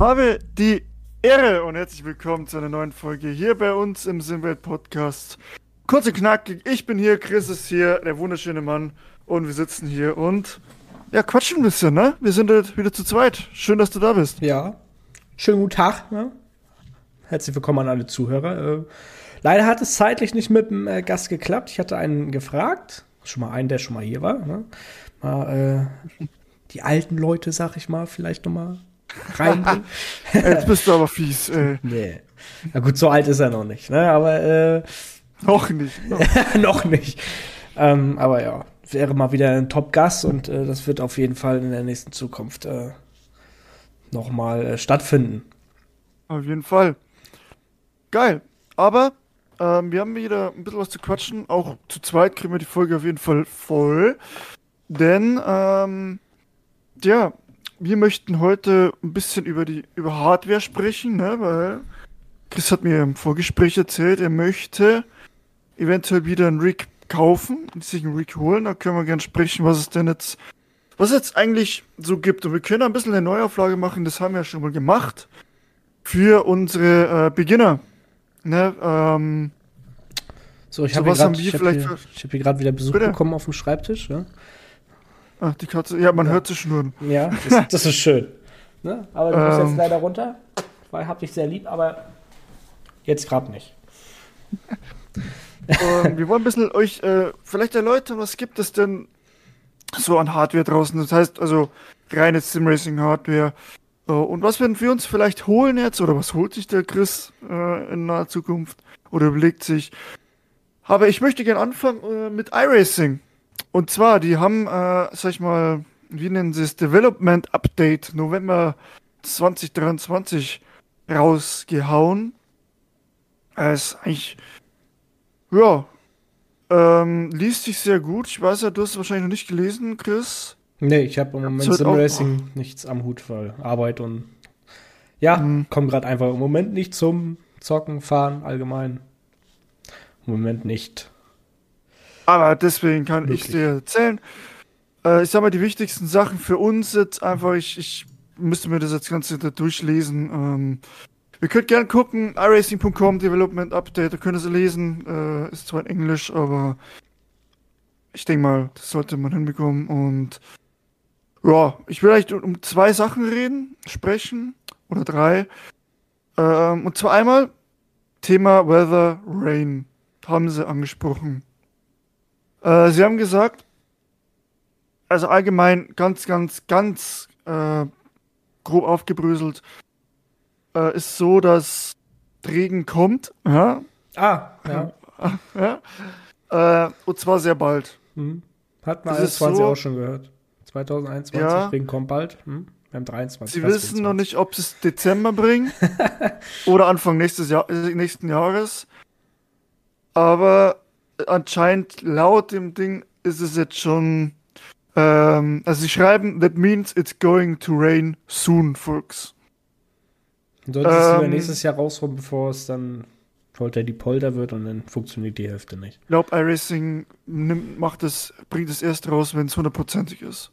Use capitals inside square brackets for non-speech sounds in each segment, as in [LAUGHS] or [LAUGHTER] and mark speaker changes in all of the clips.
Speaker 1: habe die Ehre und herzlich willkommen zu einer neuen Folge hier bei uns im Simwelt Podcast. Kurz und knackig, ich bin hier, Chris ist hier, der wunderschöne Mann und wir sitzen hier und ja, quatschen ein bisschen, ne? Wir sind halt wieder zu zweit. Schön, dass du da bist.
Speaker 2: Ja. Schönen guten Tag. Ne? Herzlich willkommen an alle Zuhörer. Äh, leider hat es zeitlich nicht mit dem äh, Gast geklappt. Ich hatte einen gefragt, schon mal einen, der schon mal hier war. Ne? Mal äh, die alten Leute, sag ich mal, vielleicht noch mal reinbringen. [LAUGHS]
Speaker 1: Jetzt bist du aber fies. Äh.
Speaker 2: nee. Na gut, so alt ist er noch nicht, ne? Aber äh,
Speaker 1: noch nicht.
Speaker 2: Noch, [LAUGHS] noch nicht. Ähm, aber ja, wäre mal wieder ein Top-Gast und äh, das wird auf jeden Fall in der nächsten Zukunft äh, nochmal äh, stattfinden.
Speaker 1: Auf jeden Fall. Geil. Aber ähm, wir haben wieder ein bisschen was zu quatschen. Auch zu zweit kriegen wir die Folge auf jeden Fall voll. Denn, ähm, ja, wir möchten heute ein bisschen über die über Hardware sprechen, ne? weil Chris hat mir im Vorgespräch erzählt, er möchte eventuell wieder einen Rig kaufen, sich einen Rig holen. Da können wir gerne sprechen, was es denn jetzt, was es jetzt eigentlich so gibt. Und wir können ein bisschen eine Neuauflage machen, das haben wir ja schon mal gemacht. Für unsere äh, Beginner. Ne, ähm,
Speaker 2: so, ich habe hab hier, hab hier gerade wieder Besuch Bitte? bekommen auf dem Schreibtisch. Ja?
Speaker 1: Ach, die Katze. Ja, man ja. hört sie schnurren.
Speaker 2: Ja, [LAUGHS] das, das ist schön. Ne? Aber du musst ähm, jetzt leider runter, weil hab dich sehr lieb, aber jetzt gerade nicht. [LAUGHS]
Speaker 1: ähm, wir wollen ein bisschen euch äh, vielleicht erläutern, was gibt es denn so an Hardware draußen. Das heißt also reine Sim-Racing-Hardware. Äh, und was werden wir uns vielleicht holen jetzt, oder was holt sich der Chris äh, in naher Zukunft oder überlegt sich. Aber ich möchte gerne anfangen äh, mit iRacing. Und zwar, die haben, äh, sag ich mal, wie nennen sie es, Development Update November 2023 rausgehauen. Es ist eigentlich, ja, ähm, liest sich sehr gut. Ich weiß ja, du hast es wahrscheinlich noch nicht gelesen, Chris.
Speaker 2: Nee, ich habe im Moment Simracing nichts am Hut, weil Arbeit und ja, mhm. komme gerade einfach im Moment nicht zum Zocken, Fahren allgemein. Im Moment nicht.
Speaker 1: Aber deswegen kann Wirklich? ich dir erzählen. Äh, ich sag mal, die wichtigsten Sachen für uns jetzt einfach, ich, ich müsste mir das jetzt Ganze da durchlesen. Ähm, ihr könnt gerne gucken, iRacing.com Development Update, da könnt ihr sie lesen. Äh, ist zwar in Englisch, aber ich denke mal, das sollte man hinbekommen. Und ja, ich will eigentlich um zwei Sachen reden, sprechen oder drei. Ähm, und zwar einmal Thema Weather, Rain haben sie angesprochen. Äh, sie haben gesagt, also allgemein ganz, ganz, ganz äh, grob aufgebröselt, äh, ist so, dass Regen kommt. Ja?
Speaker 2: Ah, ja. [LAUGHS]
Speaker 1: ja. Äh, und zwar sehr bald.
Speaker 2: Hm. Hat man 20 so, auch schon gehört. 2021, ja. Regen kommt bald. Hm. Wir haben 23.
Speaker 1: Sie wissen noch nicht, ob sie es Dezember bringen [LAUGHS] oder Anfang nächstes Jahr, äh, nächsten Jahres. Aber anscheinend laut dem Ding ist es jetzt schon. Ähm, also sie schreiben, that means it's going to rain soon, folks.
Speaker 2: Sollte es ähm, nächstes Jahr rauskommen, bevor es dann Polter die Polter wird und dann funktioniert die Hälfte nicht. Ich
Speaker 1: glaube, iRacing nimmt, macht es, bringt es erst raus, wenn es hundertprozentig ist.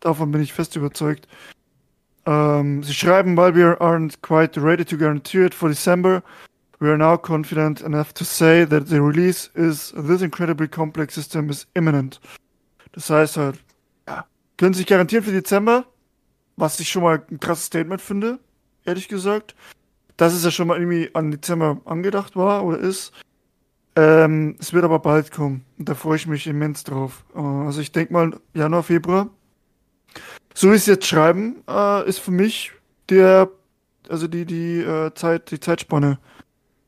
Speaker 1: Davon bin ich fest überzeugt. Ähm, sie schreiben, while we aren't quite ready to guarantee it for December, we are now confident enough to say that the release is this incredibly complex system is imminent. Das heißt halt, ja, können sich garantieren für Dezember, was ich schon mal ein krasses Statement finde, ehrlich gesagt. Dass es ja schon mal irgendwie an Dezember angedacht war oder ist. Ähm, es wird aber bald kommen. Und da freue ich mich immens drauf. Äh, also ich denke mal Januar, Februar. So wie es jetzt schreiben, äh, ist für mich der, also die, die äh, Zeit, die Zeitspanne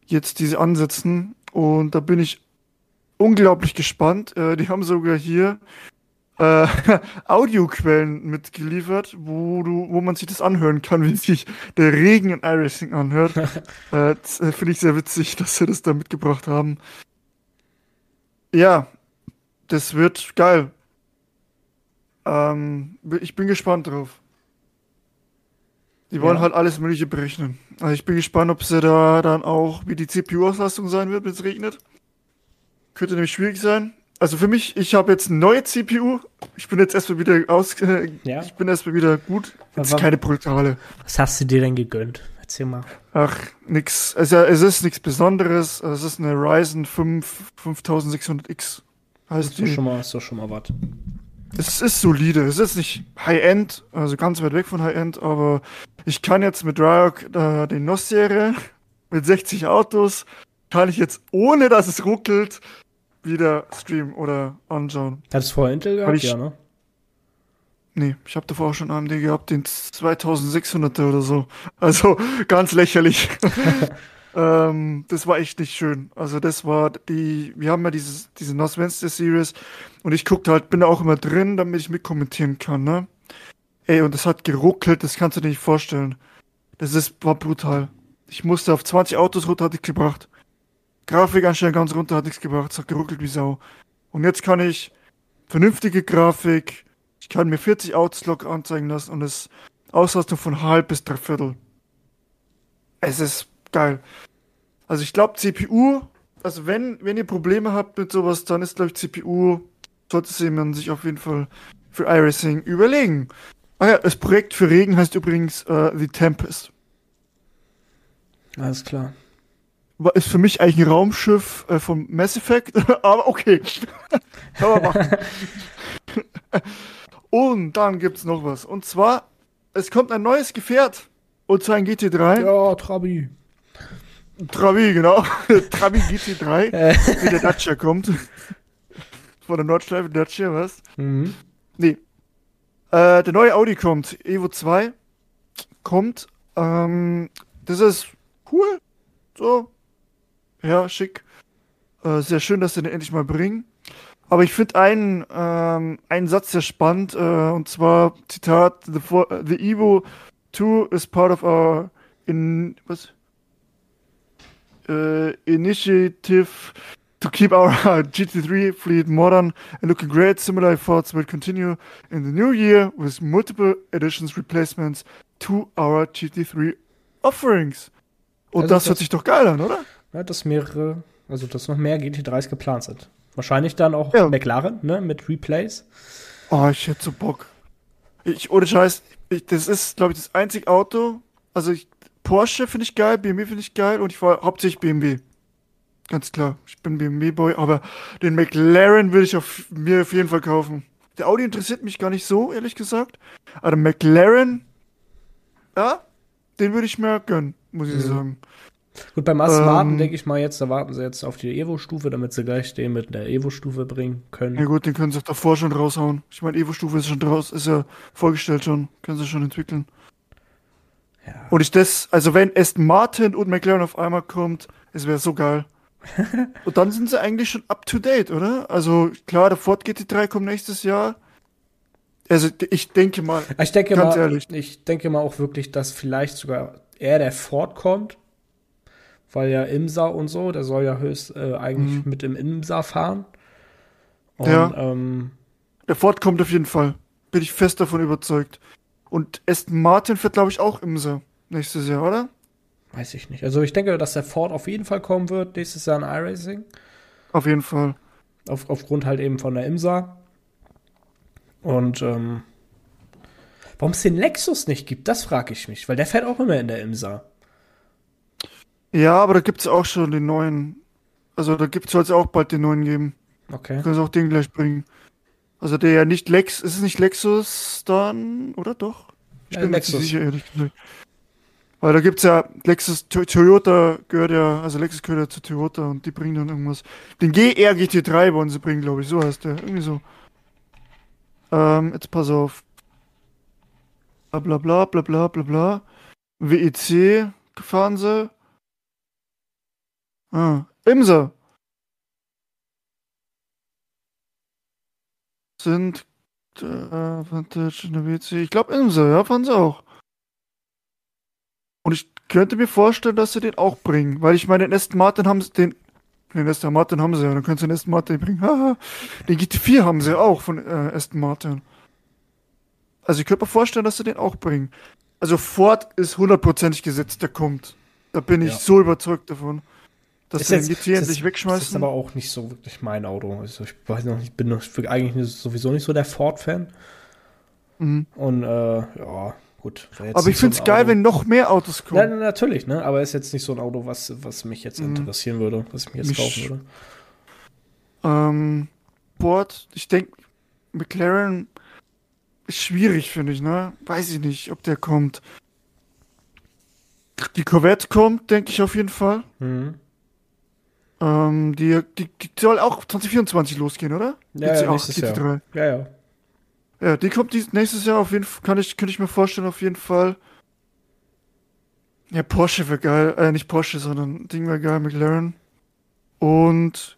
Speaker 1: jetzt diese ansetzen. Und da bin ich unglaublich gespannt. Äh, die haben sogar hier äh, [LAUGHS] Audioquellen mitgeliefert, wo du, wo man sich das anhören kann, wie sich der Regen in iRacing anhört. [LAUGHS] äh, äh, Finde ich sehr witzig, dass sie das da mitgebracht haben. Ja, das wird geil. Ähm, ich bin gespannt drauf. Die wollen ja. halt alles Mögliche berechnen. Also ich bin gespannt, ob sie da dann auch, wie die CPU-Auslastung sein wird, wenn es regnet. Könnte nämlich schwierig sein. also für mich, ich habe jetzt eine neue CPU. Ich bin jetzt erstmal wieder aus. Äh,
Speaker 2: Ja.
Speaker 1: Ich bin erstmal wieder gut. Jetzt
Speaker 2: Aber-
Speaker 1: keine brutale.
Speaker 2: Was hast du dir denn gegönnt? Erzähl mal.
Speaker 1: Ach, nix. Also, es ist nichts Besonderes. Es ist eine Ryzen 5 5600X. Heißt
Speaker 2: Ist
Speaker 1: die.
Speaker 2: schon mal, ist doch schon mal was.
Speaker 1: Es ist solide. Es ist nicht High-End, also ganz weit weg von High-End, aber ich kann jetzt mit Ryok äh, den NOS-Serie mit 60 Autos, kann ich jetzt, ohne dass es ruckelt, wieder streamen oder anschauen.
Speaker 2: Hattest du vorher Intel gehabt?
Speaker 1: ich-
Speaker 2: ja, ne?
Speaker 1: Nee, ich habe davor auch schon AMD gehabt, den 2600er oder so. Also ganz lächerlich. [LAUGHS] [LAUGHS] ähm, das war echt nicht schön. Also das war die, wir haben ja dieses, diese NOS Wednesday Series und ich guckte halt, bin da auch immer drin, damit ich mitkommentieren kann, ne? Ey, und das hat geruckelt, das kannst du dir nicht vorstellen. Das ist, war brutal. Ich musste auf 20 Autos runter, hat nichts gebracht. Grafik anstellen ganz runter, hat nichts gebracht, es hat geruckelt wie Sau. Und jetzt kann ich vernünftige Grafik, ich kann mir 40 Autos locker anzeigen lassen und es Auslastung von halb bis dreiviertel. Es ist geil. Also ich glaube CPU, also wenn, wenn ihr Probleme habt mit sowas, dann ist glaube ich CPU, sollte man sich auf jeden Fall für iRacing überlegen. Ah ja, das Projekt für Regen heißt übrigens äh, The Tempest.
Speaker 2: Alles klar.
Speaker 1: War- Ist für mich eigentlich ein Raumschiff äh, vom Mass Effect, [LAUGHS] aber okay. [LAUGHS] Kann man machen. [LAUGHS] Und dann gibt's noch was. Und zwar, es kommt ein neues Gefährt. Und zwar ein GT3.
Speaker 2: Ja, Trabi.
Speaker 1: Trabi, genau. Trabi GT3,
Speaker 2: Äh.
Speaker 1: wie der Dacia kommt. Von der Nordschleife Dacia, was?
Speaker 2: Mhm.
Speaker 1: Nee. Äh, der neue Audi kommt. Evo 2 kommt. Ähm, das ist cool. So. Ja, schick. Äh, sehr schön, dass sie den endlich mal bringen. Aber ich finde einen, ähm, einen Satz sehr spannend. Äh, und zwar, Zitat, the, for, the Evo 2 is part of our in, was? Äh, initiative to keep our [LAUGHS] GT3 fleet modern and looking great. Similar efforts will continue in the new year with multiple additions, replacements to our GT3 offerings. Und
Speaker 2: Also
Speaker 1: das,
Speaker 2: das-
Speaker 1: hört sich doch geil an, oder?
Speaker 2: Ja, dass mehrere, also dass noch mehr GT3s geplant sind. Wahrscheinlich dann auch
Speaker 1: Ja.
Speaker 2: McLaren, ne, mit Replays.
Speaker 1: Oh, ich hätte so Bock. Ich, ohne Scheiß, ich, das ist, glaube ich, das einzige Auto. Also ich, Porsche finde ich geil, BMW finde ich geil und ich war hauptsächlich BMW. Ganz klar, ich bin BMW-Boy, aber den McLaren würde ich auf, mir auf jeden Fall kaufen. Der Audi interessiert mich gar nicht so, ehrlich gesagt. Aber der McLaren, ja, den würde ich mir gönnen, muss ich
Speaker 2: Mhm.
Speaker 1: sagen.
Speaker 2: Gut, beim Aston
Speaker 1: Ähm.
Speaker 2: Martin denke ich mal jetzt, da warten sie jetzt auf die Evo-Stufe, damit sie gleich den mit der Evo-Stufe bringen können.
Speaker 1: Ja gut, den können sie auch davor schon raushauen. Ich meine, Evo-Stufe ist schon draus, ist ja vorgestellt schon, können sie schon entwickeln.
Speaker 2: Ja.
Speaker 1: Und ich das, also wenn Aston Martin und McLaren auf einmal kommt, es wäre so geil. [LAUGHS] und dann sind sie eigentlich schon up to date, oder? Also klar, der Ford GT3 kommt nächstes Jahr. Also ich denke mal,
Speaker 2: Ich denke
Speaker 1: Ganz
Speaker 2: mal,
Speaker 1: ehrlich.
Speaker 2: ich denke mal auch wirklich, dass vielleicht sogar eher der Ford kommt, weil ja Imsa und so, der soll ja höchst äh, eigentlich
Speaker 1: Mhm.
Speaker 2: mit im Imsa fahren. Und,
Speaker 1: Ja.
Speaker 2: ähm,
Speaker 1: der Ford kommt auf jeden Fall. Bin ich fest davon überzeugt. Und Aston Martin fährt, glaube ich, auch Imse nächstes Jahr, oder?
Speaker 2: Weiß ich nicht. Also ich denke, dass der Ford auf jeden Fall kommen wird nächstes Jahr in iRacing.
Speaker 1: Auf jeden Fall.
Speaker 2: Auf, aufgrund halt eben von der Imsa. Und ähm, warum es den Lexus nicht gibt, das frage ich mich, weil der fährt auch immer in der Imsa.
Speaker 1: Ja, aber da gibt's auch schon den neuen. Also da soll es auch bald den neuen geben.
Speaker 2: Okay.
Speaker 1: Können sie auch den gleich bringen. Also der ja nicht Lex, ist es nicht Lexus dann, oder doch? Ich
Speaker 2: Ja,
Speaker 1: bin mir nicht
Speaker 2: Lexus.
Speaker 1: sicher, ehrlich gesagt. Weil da gibt's ja, Lexus, To- Toyota gehört ja, also Lexus gehört ja zu Toyota und die bringen dann irgendwas. Den GR GT3 wollen sie bringen, glaube ich, so heißt der. Irgendwie so. Ähm, jetzt pass auf. Bla bla bla bla bla bla. WEC fahren sie. Ah, Imser. Sind äh, Vantage in der WC. Ich glaube Imser, ja, fahren sie auch. Und ich könnte mir vorstellen, dass sie den auch bringen, weil ich meine, den Aston Martin haben sie den. Den Aston Martin haben sie ja, dann können sie den Aston Martin bringen. Haha. den GT4 haben sie auch von äh, Aston Martin. Also ich könnte mir vorstellen, dass sie den auch bringen. Also Ford ist hundertprozentig gesetzt, der kommt. Da bin ich
Speaker 2: Ja.
Speaker 1: so überzeugt davon. dass
Speaker 2: Ist
Speaker 1: sie den GT
Speaker 2: das-
Speaker 1: endlich
Speaker 2: Das ist
Speaker 1: wegschmeißen.
Speaker 2: aber auch nicht so wirklich mein Auto. Also ich weiß noch, ich bin noch, ich bin eigentlich sowieso nicht so der Ford-Fan.
Speaker 1: Mhm.
Speaker 2: Und äh, ja, gut. war jetzt
Speaker 1: Aber ich finde es geil,
Speaker 2: Auto-
Speaker 1: wenn noch mehr Autos kommen.
Speaker 2: na, natürlich, ne? Aber ist jetzt nicht so ein Auto, was, was mich jetzt
Speaker 1: Mhm.
Speaker 2: interessieren würde, was ich mir jetzt
Speaker 1: Mich-
Speaker 2: kaufen würde.
Speaker 1: Ähm, Ford, ich denke, McLaren ist schwierig, finde ich, ne? Weiß ich nicht, ob der kommt. Die Corvette kommt, denke ich auf jeden Fall.
Speaker 2: Mhm.
Speaker 1: Ähm, die, die, die soll auch 2024 losgehen, oder?
Speaker 2: Ja,
Speaker 1: GT8,
Speaker 2: ja, nächstes Jahr.
Speaker 1: GT3.
Speaker 2: Ja, ja.
Speaker 1: Ja, die kommt dies, nächstes Jahr auf jeden Fall, kann ich, könnte ich mir vorstellen, auf jeden Fall. Ja, Porsche wäre geil, äh, nicht Porsche, sondern Ding wäre geil, McLaren. Und,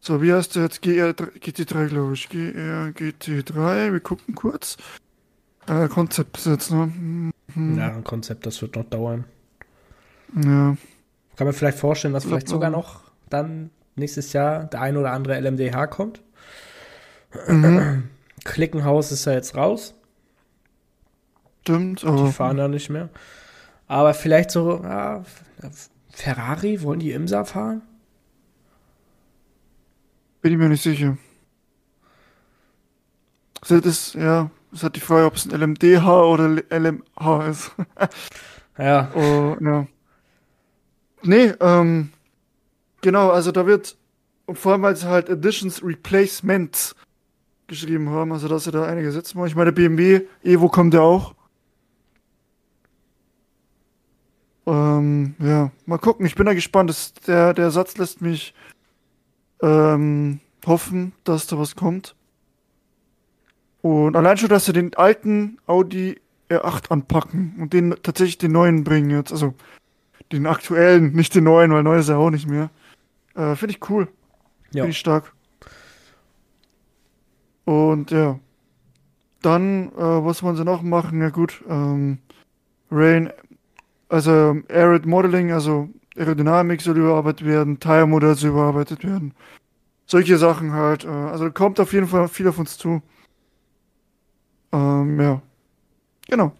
Speaker 1: so, wie heißt der jetzt? GR, GT3, glaube ich. GR, GT3, wir gucken kurz. Äh, Konzept bis jetzt, ne? Hm, hm,
Speaker 2: Ja, ein Konzept, das wird noch dauern.
Speaker 1: ja.
Speaker 2: Kann man vielleicht vorstellen, dass vielleicht sogar noch dann nächstes Jahr der ein oder andere LMDH kommt.
Speaker 1: Mhm, [CLEARS THROAT]
Speaker 2: Klickenhaus ist ja jetzt raus.
Speaker 1: stimmt,
Speaker 2: Die fahren ja nicht mehr. Aber vielleicht so, ja, Ferrari, wollen die Imsa fahren?
Speaker 1: Bin ich mir nicht sicher. Das ist, ja, das hat die Frage, ob es ein LMDH oder LMH ist. [LAUGHS]
Speaker 2: Ja,
Speaker 1: Oh, ja. Nee, ähm, genau, also da wird, und vor allem, weil sie halt Additions Replacements geschrieben haben, also dass sie da einige setzen wollen. Ich meine, der BMW Evo kommt ja auch. Ähm, ja, mal gucken, ich bin da gespannt. Das, der, der Satz lässt mich ähm, hoffen, dass da was kommt. Und allein schon, dass sie den alten Audi R8 anpacken und den tatsächlich den neuen bringen jetzt. Also den aktuellen, nicht den neuen, weil neu ist er auch nicht mehr. Äh, Finde ich cool.
Speaker 2: ja.
Speaker 1: Finde ich stark. Und ja. Dann, äh, was wollen sie noch machen? Ja gut, ähm, Rain, also Arid Modeling, also Aerodynamik soll überarbeitet werden, Tire Modell soll überarbeitet werden. Solche Sachen halt. Äh, also kommt auf jeden Fall viel auf uns zu. Ähm, ja. Genau.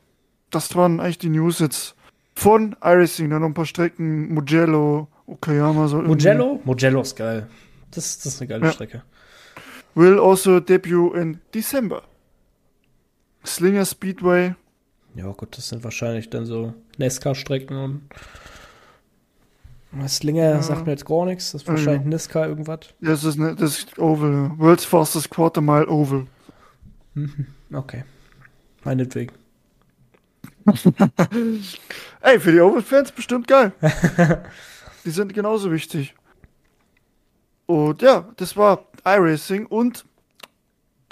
Speaker 1: Das waren eigentlich die News jetzt von iRacing. Dann noch ein paar Strecken, Mugello, Okayama soll irgendwie-
Speaker 2: Mugello? Mugello ist geil. Das, das ist eine geile
Speaker 1: Ja.
Speaker 2: Strecke.
Speaker 1: Will also debut in December. Slinger Speedway.
Speaker 2: Ja, gut, das sind wahrscheinlich dann so Nesca-Strecken und. Slinger
Speaker 1: Ja.
Speaker 2: sagt mir jetzt gar nichts. Das ist
Speaker 1: Ja,
Speaker 2: wahrscheinlich
Speaker 1: ja.
Speaker 2: Nesca irgendwas.
Speaker 1: Das ist, ne, das ist Oval. ja. World's fastest Quarter Mile Oval.
Speaker 2: Mhm. Okay. Meinetwegen. [LAUGHS]
Speaker 1: Ey, für die Oval-Fans bestimmt geil. [LAUGHS] die sind genauso wichtig. Und ja, das war iRacing. Und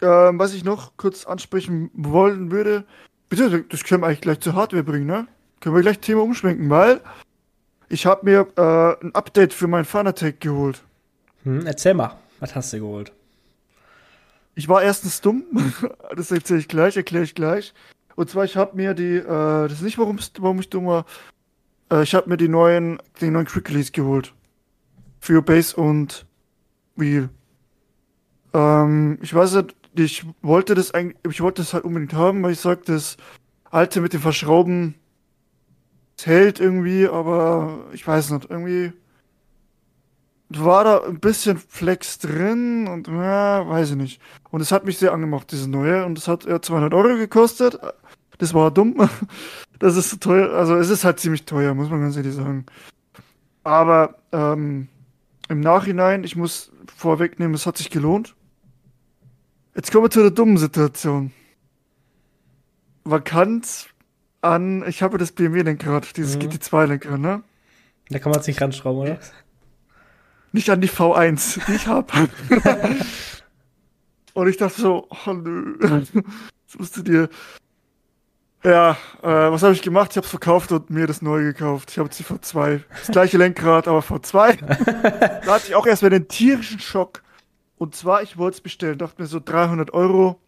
Speaker 1: ähm, was ich noch kurz ansprechen wollen würde, bitte, das können wir eigentlich gleich zur Hardware bringen, ne? Können wir gleich Thema umschwenken, weil ich habe mir äh, ein Update für mein Fanatec geholt.
Speaker 2: Hm, erzähl mal, was hast du geholt?
Speaker 1: Ich war erstens dumm, [LAUGHS] das erzähle ich gleich, erkläre ich gleich. Und zwar, ich habe mir die, äh, das ist nicht, warum's- warum ich dumm war, äh, ich habe mir die neuen, den neuen Quick Release geholt. Für Base und Wheel. Ähm, ich weiß nicht, ich wollte das eigentlich, ich wollte das halt unbedingt haben, weil ich sag, das alte mit dem Verschrauben, hält irgendwie, aber ich weiß nicht, irgendwie war da ein bisschen Flex drin und ja, weiß ich nicht. Und es hat mich sehr angemacht, diese neue. Und es hat ja 200 Euro gekostet. Das war dumm. [LAUGHS] Das ist teuer. Also es ist halt ziemlich teuer, muss man ganz ehrlich sagen. Aber ähm, im Nachhinein, ich muss vorwegnehmen, es hat sich gelohnt. Jetzt kommen wir zu der dummen Situation. Vakant an, ich habe das BMW-Lenkrad, dieses
Speaker 2: Mhm.
Speaker 1: GT2-Lenkrad, ne?
Speaker 2: Da kann man sich ranschrauben, oder?
Speaker 1: Nicht an die V1, die ich hab. [LAUGHS] Und ich dachte so, oh nö, das musst du dir. Ja, äh, was habe ich gemacht? Ich habe es verkauft und mir das neu gekauft. Ich habe jetzt die V2. Das gleiche Lenkrad, aber V2. [LAUGHS] da hatte ich auch erstmal den tierischen Schock. Und zwar, ich wollte es bestellen, dachte mir so 300 Euro.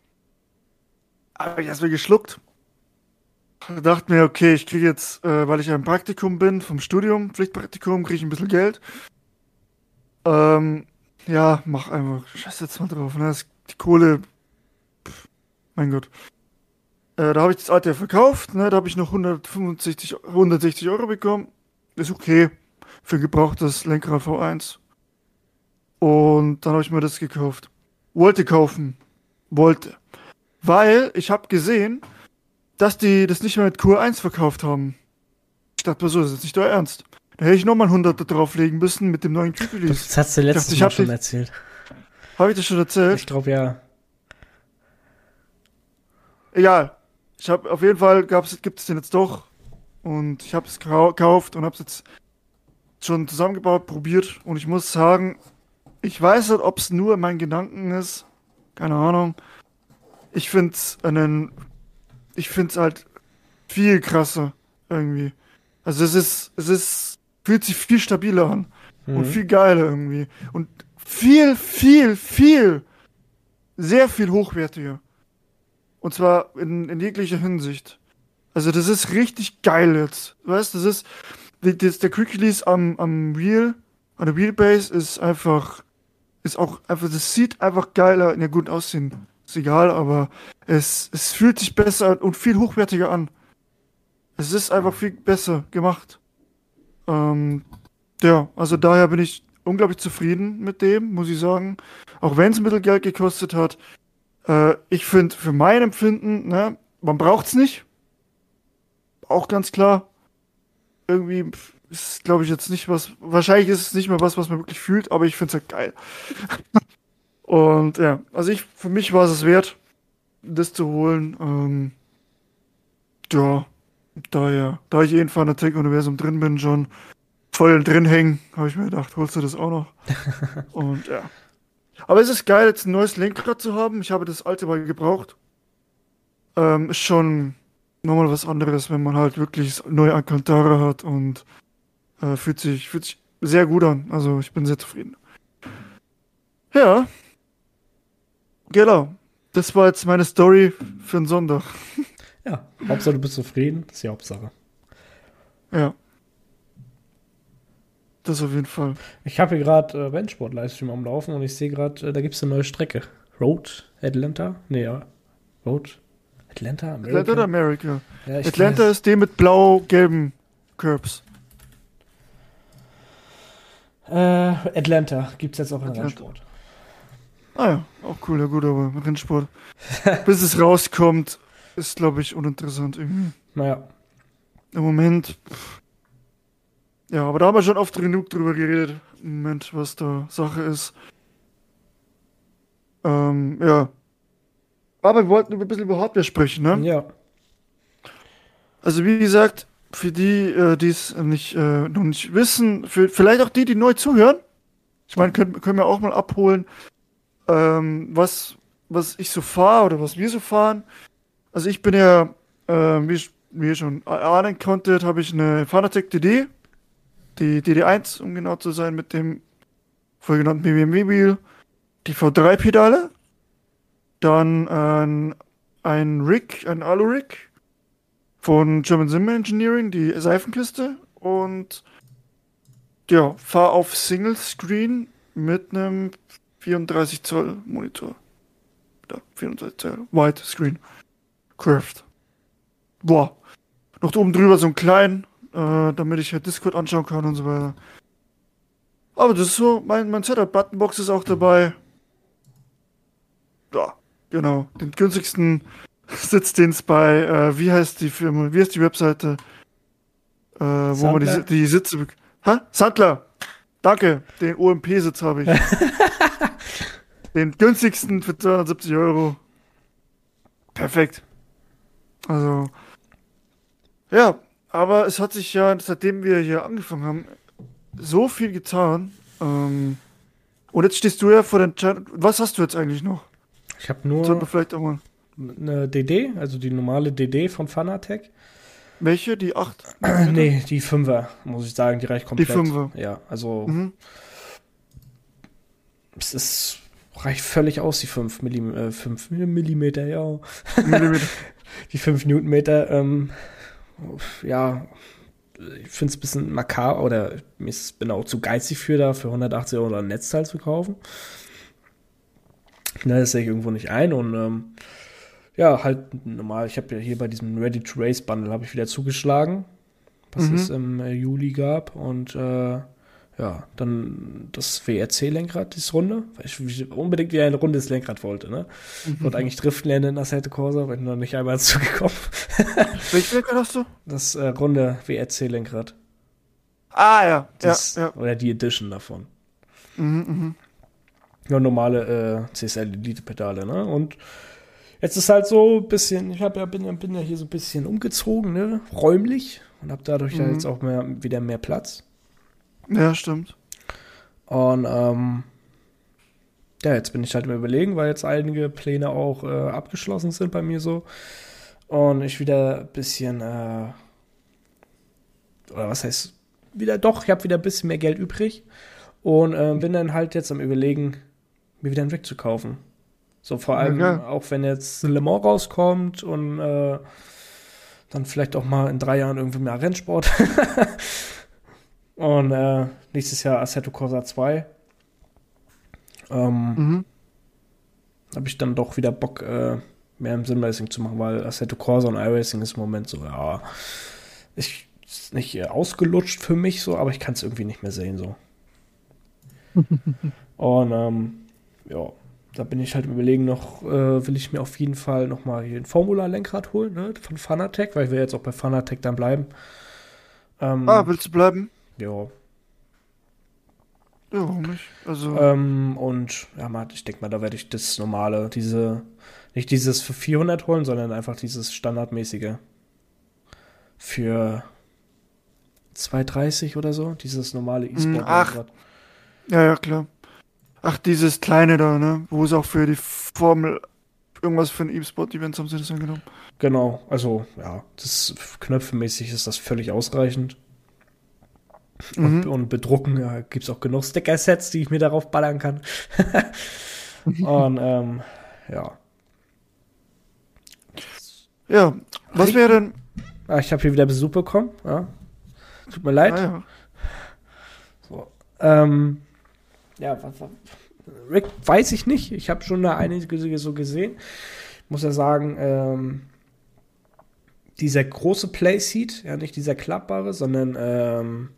Speaker 1: Aber ich erstmal geschluckt. Dachte mir, okay, ich kriege jetzt, äh, weil ich im Praktikum bin, vom Studium, Pflichtpraktikum, kriege ich ein bisschen Geld. Ähm, ja, mach einfach. Scheiß jetzt mal drauf, ne? Die Kohle. Pff, mein Gott. Äh, da habe ich das alte verkauft, ne? Da habe ich noch 165, 160 Euro bekommen. Ist okay. für ein gebrauchtes Lenkrad V1. Und dann habe ich mir das gekauft. Wollte kaufen. Wollte. Weil ich habe gesehen, dass die das nicht mehr mit Q1 verkauft haben. Ich dachte mir so, das ist nicht euer Ernst. Da hätte ich nochmal 100 da drauflegen müssen mit dem neuen Release.
Speaker 2: Das hast du letztes
Speaker 1: ich
Speaker 2: Mal schon erzählt.
Speaker 1: Habe ich das schon erzählt?
Speaker 2: Ich glaube ja.
Speaker 1: Egal. Ich habe auf jeden Fall gab's, gibt es den jetzt doch. Und ich habe es gekauft und habe es jetzt schon zusammengebaut, probiert. Und ich muss sagen, ich weiß nicht, ob es nur in meinen Gedanken ist. Keine Ahnung. Ich finde es einen. Ich finde es halt viel krasser irgendwie. Also es ist, es ist, fühlt sich viel stabiler an und
Speaker 2: Mhm.
Speaker 1: viel geiler irgendwie. Und viel, viel, viel, sehr viel hochwertiger. Und zwar in, in jeglicher Hinsicht. Also das ist richtig geil jetzt. Weißt du, das ist, das, der Quick Release am, am Wheel, an der Wheelbase ist einfach, ist auch einfach, das sieht einfach geiler, ja gut aussehen, ist egal, aber es, es fühlt sich besser und viel hochwertiger an. Es ist einfach viel besser gemacht. Ähm, ja, also daher bin ich unglaublich zufrieden mit dem, muss ich sagen. Auch wenn es Mittelgeld gekostet hat. Äh, ich finde, für mein Empfinden, ne, man braucht's nicht. Auch ganz klar. Irgendwie pf, ist, glaube ich, jetzt nicht was. Wahrscheinlich ist es nicht mehr was, was man wirklich fühlt, aber ich finde es halt geil. [LAUGHS] Und ja, also ich, für mich war es es wert, das zu holen. Ähm, ja, daher, da ich eh in Fanatec-Universum drin bin, schon voll drin hängen, habe ich mir gedacht, holst du das auch noch. [LAUGHS] Und ja. Aber es ist geil, jetzt ein neues Lenkrad zu haben. Ich habe das alte mal gebraucht. Ähm, ist schon nochmal was anderes, wenn man halt wirklich neue Alcantara hat und äh, fühlt sich, fühlt sich sehr gut an. Also ich bin sehr zufrieden. Ja. Genau. Das war jetzt meine Story für den Sonntag. [LAUGHS]
Speaker 2: Ja, Hauptsache du bist zufrieden, das ist die Hauptsache.
Speaker 1: Ja. Das auf jeden Fall.
Speaker 2: Ich habe hier gerade äh, Rennsport-Livestream am Laufen und ich sehe gerade, äh, da gibt es eine neue Strecke. Road Atlanta? Nee, ja. Road Atlanta? America?
Speaker 1: Atlanta oder America?
Speaker 2: Ja,
Speaker 1: Atlanta ist die mit blau-gelben Curbs.
Speaker 2: Äh, Atlanta gibt es jetzt auch
Speaker 1: Atlanta.
Speaker 2: Rennsport.
Speaker 1: Ah ja, auch cool, ja gut, aber Rennsport. [LAUGHS] Bis es rauskommt, ist, glaube ich, uninteressant irgendwie.
Speaker 2: Naja,
Speaker 1: Im Moment. pff. Ja, aber da haben wir schon oft genug drüber geredet. Im Moment, was da Sache ist. Ähm, ja. Aber wir wollten ein bisschen über Hardware sprechen, ne?
Speaker 2: ja.
Speaker 1: Also wie gesagt, für die, äh, die es nicht, äh, noch nicht wissen, für vielleicht auch die, die neu zuhören, ich meine, können, können wir auch mal abholen, ähm, was, was ich so fahre oder was wir so fahren. Also ich bin ja, äh, wie, ich- ihr schon ahnen konntet, habe ich eine Fanatec DD, die DD1, um genau zu sein, mit dem vorgenannten BMW-Wheel, die V3-Pedale, dann ein, ein Rig, ein Alu-Rig, von German Sim Engineering, die Seifenkiste. Und ja, fahr auf Single Screen mit einem 34 Zoll Monitor. Da, 34 Zoll. Wide Screen. Curved. Boah. Noch oben drüber so ein klein, äh, damit ich halt Discord anschauen kann und so weiter. Aber das ist so, mein, mein Setup. Buttonbox ist auch dabei. Ja, genau. Den günstigsten Sitzdienst bei, äh, wie heißt die Firma, wie heißt die Webseite, äh, wo man die, die Sitze, ha? Sandler, danke, den OMP-Sitz habe ich. [LAUGHS] den günstigsten für 270 Euro. Perfekt. Also, ja, aber es hat sich ja, seitdem wir hier angefangen haben, so viel getan. Ähm, und jetzt stehst du ja vor den, Chan- was hast du jetzt eigentlich noch?
Speaker 2: Ich habe
Speaker 1: Sollten wir
Speaker 2: nur
Speaker 1: vielleicht auch mal.
Speaker 2: Eine DD, also die normale DD von Fanatec.
Speaker 1: Welche? Die 8? [CLEARS THROAT]
Speaker 2: nee, die 5er, muss ich sagen, die reicht komplett.
Speaker 1: Fünfer.
Speaker 2: Ja, also
Speaker 1: Mhm.
Speaker 2: es ist, reicht völlig aus, die 5 Millim, äh, 5 Millimeter, ja.
Speaker 1: Millimeter. [LAUGHS]
Speaker 2: Die 5 Newtonmeter, ähm, ja, ich finde es ein bisschen makaber oder ich bin auch zu geizig für da, für 180 Euro ein Netzteil zu kaufen. Na, das sehe ich irgendwo nicht ein und ähm, ja, halt normal, ich habe ja hier bei diesem Ready to Race Bundle habe ich wieder zugeschlagen, was
Speaker 1: Mhm.
Speaker 2: es im äh, Juli gab und äh, ja, dann das WRC-Lenkrad, dieses Runde, weil ich unbedingt wieder ein rundes Lenkrad wollte, ne? Ich wollte eigentlich driften lernen in der Assetto Corsa, aber ich noch nicht einmal [LAUGHS] zugekommen.
Speaker 1: Welches Lenkrad hast du?
Speaker 2: Das äh, runde WRC-Lenkrad.
Speaker 1: Ah, ja.
Speaker 2: Das,
Speaker 1: ja, ja.
Speaker 2: Oder die Edition davon.
Speaker 1: Mhm, mhm.
Speaker 2: Nur normale äh, CSL Elite Pedale, ne? Und jetzt ist halt so ein bisschen, ich hab ja, bin, bin ja hier so ein bisschen umgezogen, ne? Räumlich und habe dadurch ja
Speaker 1: Mhm.
Speaker 2: jetzt auch mehr, wieder mehr Platz.
Speaker 1: Ja, stimmt.
Speaker 2: Und ähm, ja, jetzt bin ich halt im Überlegen, weil jetzt einige Pläne auch äh, abgeschlossen sind bei mir so. Und ich wieder ein bisschen, äh, oder was heißt, wieder doch, ich habe wieder ein bisschen mehr Geld übrig. Und äh, bin dann halt jetzt am Überlegen, mir wieder einen Rig zu kaufen. So vor allem,
Speaker 1: Ja,
Speaker 2: auch wenn jetzt Le Mans rauskommt und äh, dann vielleicht auch mal in drei Jahren irgendwie mehr Rennsport. [LAUGHS] und äh, nächstes Jahr Assetto Corsa 2. Ähm,
Speaker 1: Mhm.
Speaker 2: habe ich dann doch wieder Bock, äh, mehr im Simracing zu machen, weil Assetto Corsa und iRacing ist im Moment so, ja, ich, ist nicht äh, ausgelutscht für mich so, aber ich kann es irgendwie nicht mehr sehen so. [LAUGHS] und ähm, ja, da bin ich halt Überlegen noch, äh, will ich mir auf jeden Fall noch mal hier ein Formula-Lenkrad holen, ne, von Fanatec, weil wir jetzt auch bei Fanatec dann bleiben. Ähm,
Speaker 1: Ah, willst du bleiben?
Speaker 2: ja,
Speaker 1: Ja, warum nicht? Also,
Speaker 2: Ähm, und ja, mal, ich denke mal, da werde ich das normale, diese, nicht dieses für 400 holen, sondern einfach dieses standardmäßige für 230 oder so, dieses normale E-Sport.
Speaker 1: ach. ja, ja, klar. Ach, dieses kleine da, ne? Wo es auch für die Formel irgendwas für ein E-Sport-Event haben sie das angenommen.
Speaker 2: Genau, also ja, das knöpfemäßig ist das völlig ausreichend. Und,
Speaker 1: Mhm.
Speaker 2: und bedrucken, ja, gibt es auch genug Sticker-Sets, die ich mir darauf ballern kann. [LAUGHS] und ähm, ja.
Speaker 1: Ja, was wäre denn.
Speaker 2: Ah, ich habe hier wieder Besuch bekommen. Ja. Tut mir leid.
Speaker 1: Ah, ja.
Speaker 2: So. Ähm, ja, was, was, Rick, weiß ich nicht. Ich habe schon da einige so gesehen. Ich muss ja sagen, ähm, dieser große Playseat, ja, nicht dieser klappbare, sondern ähm,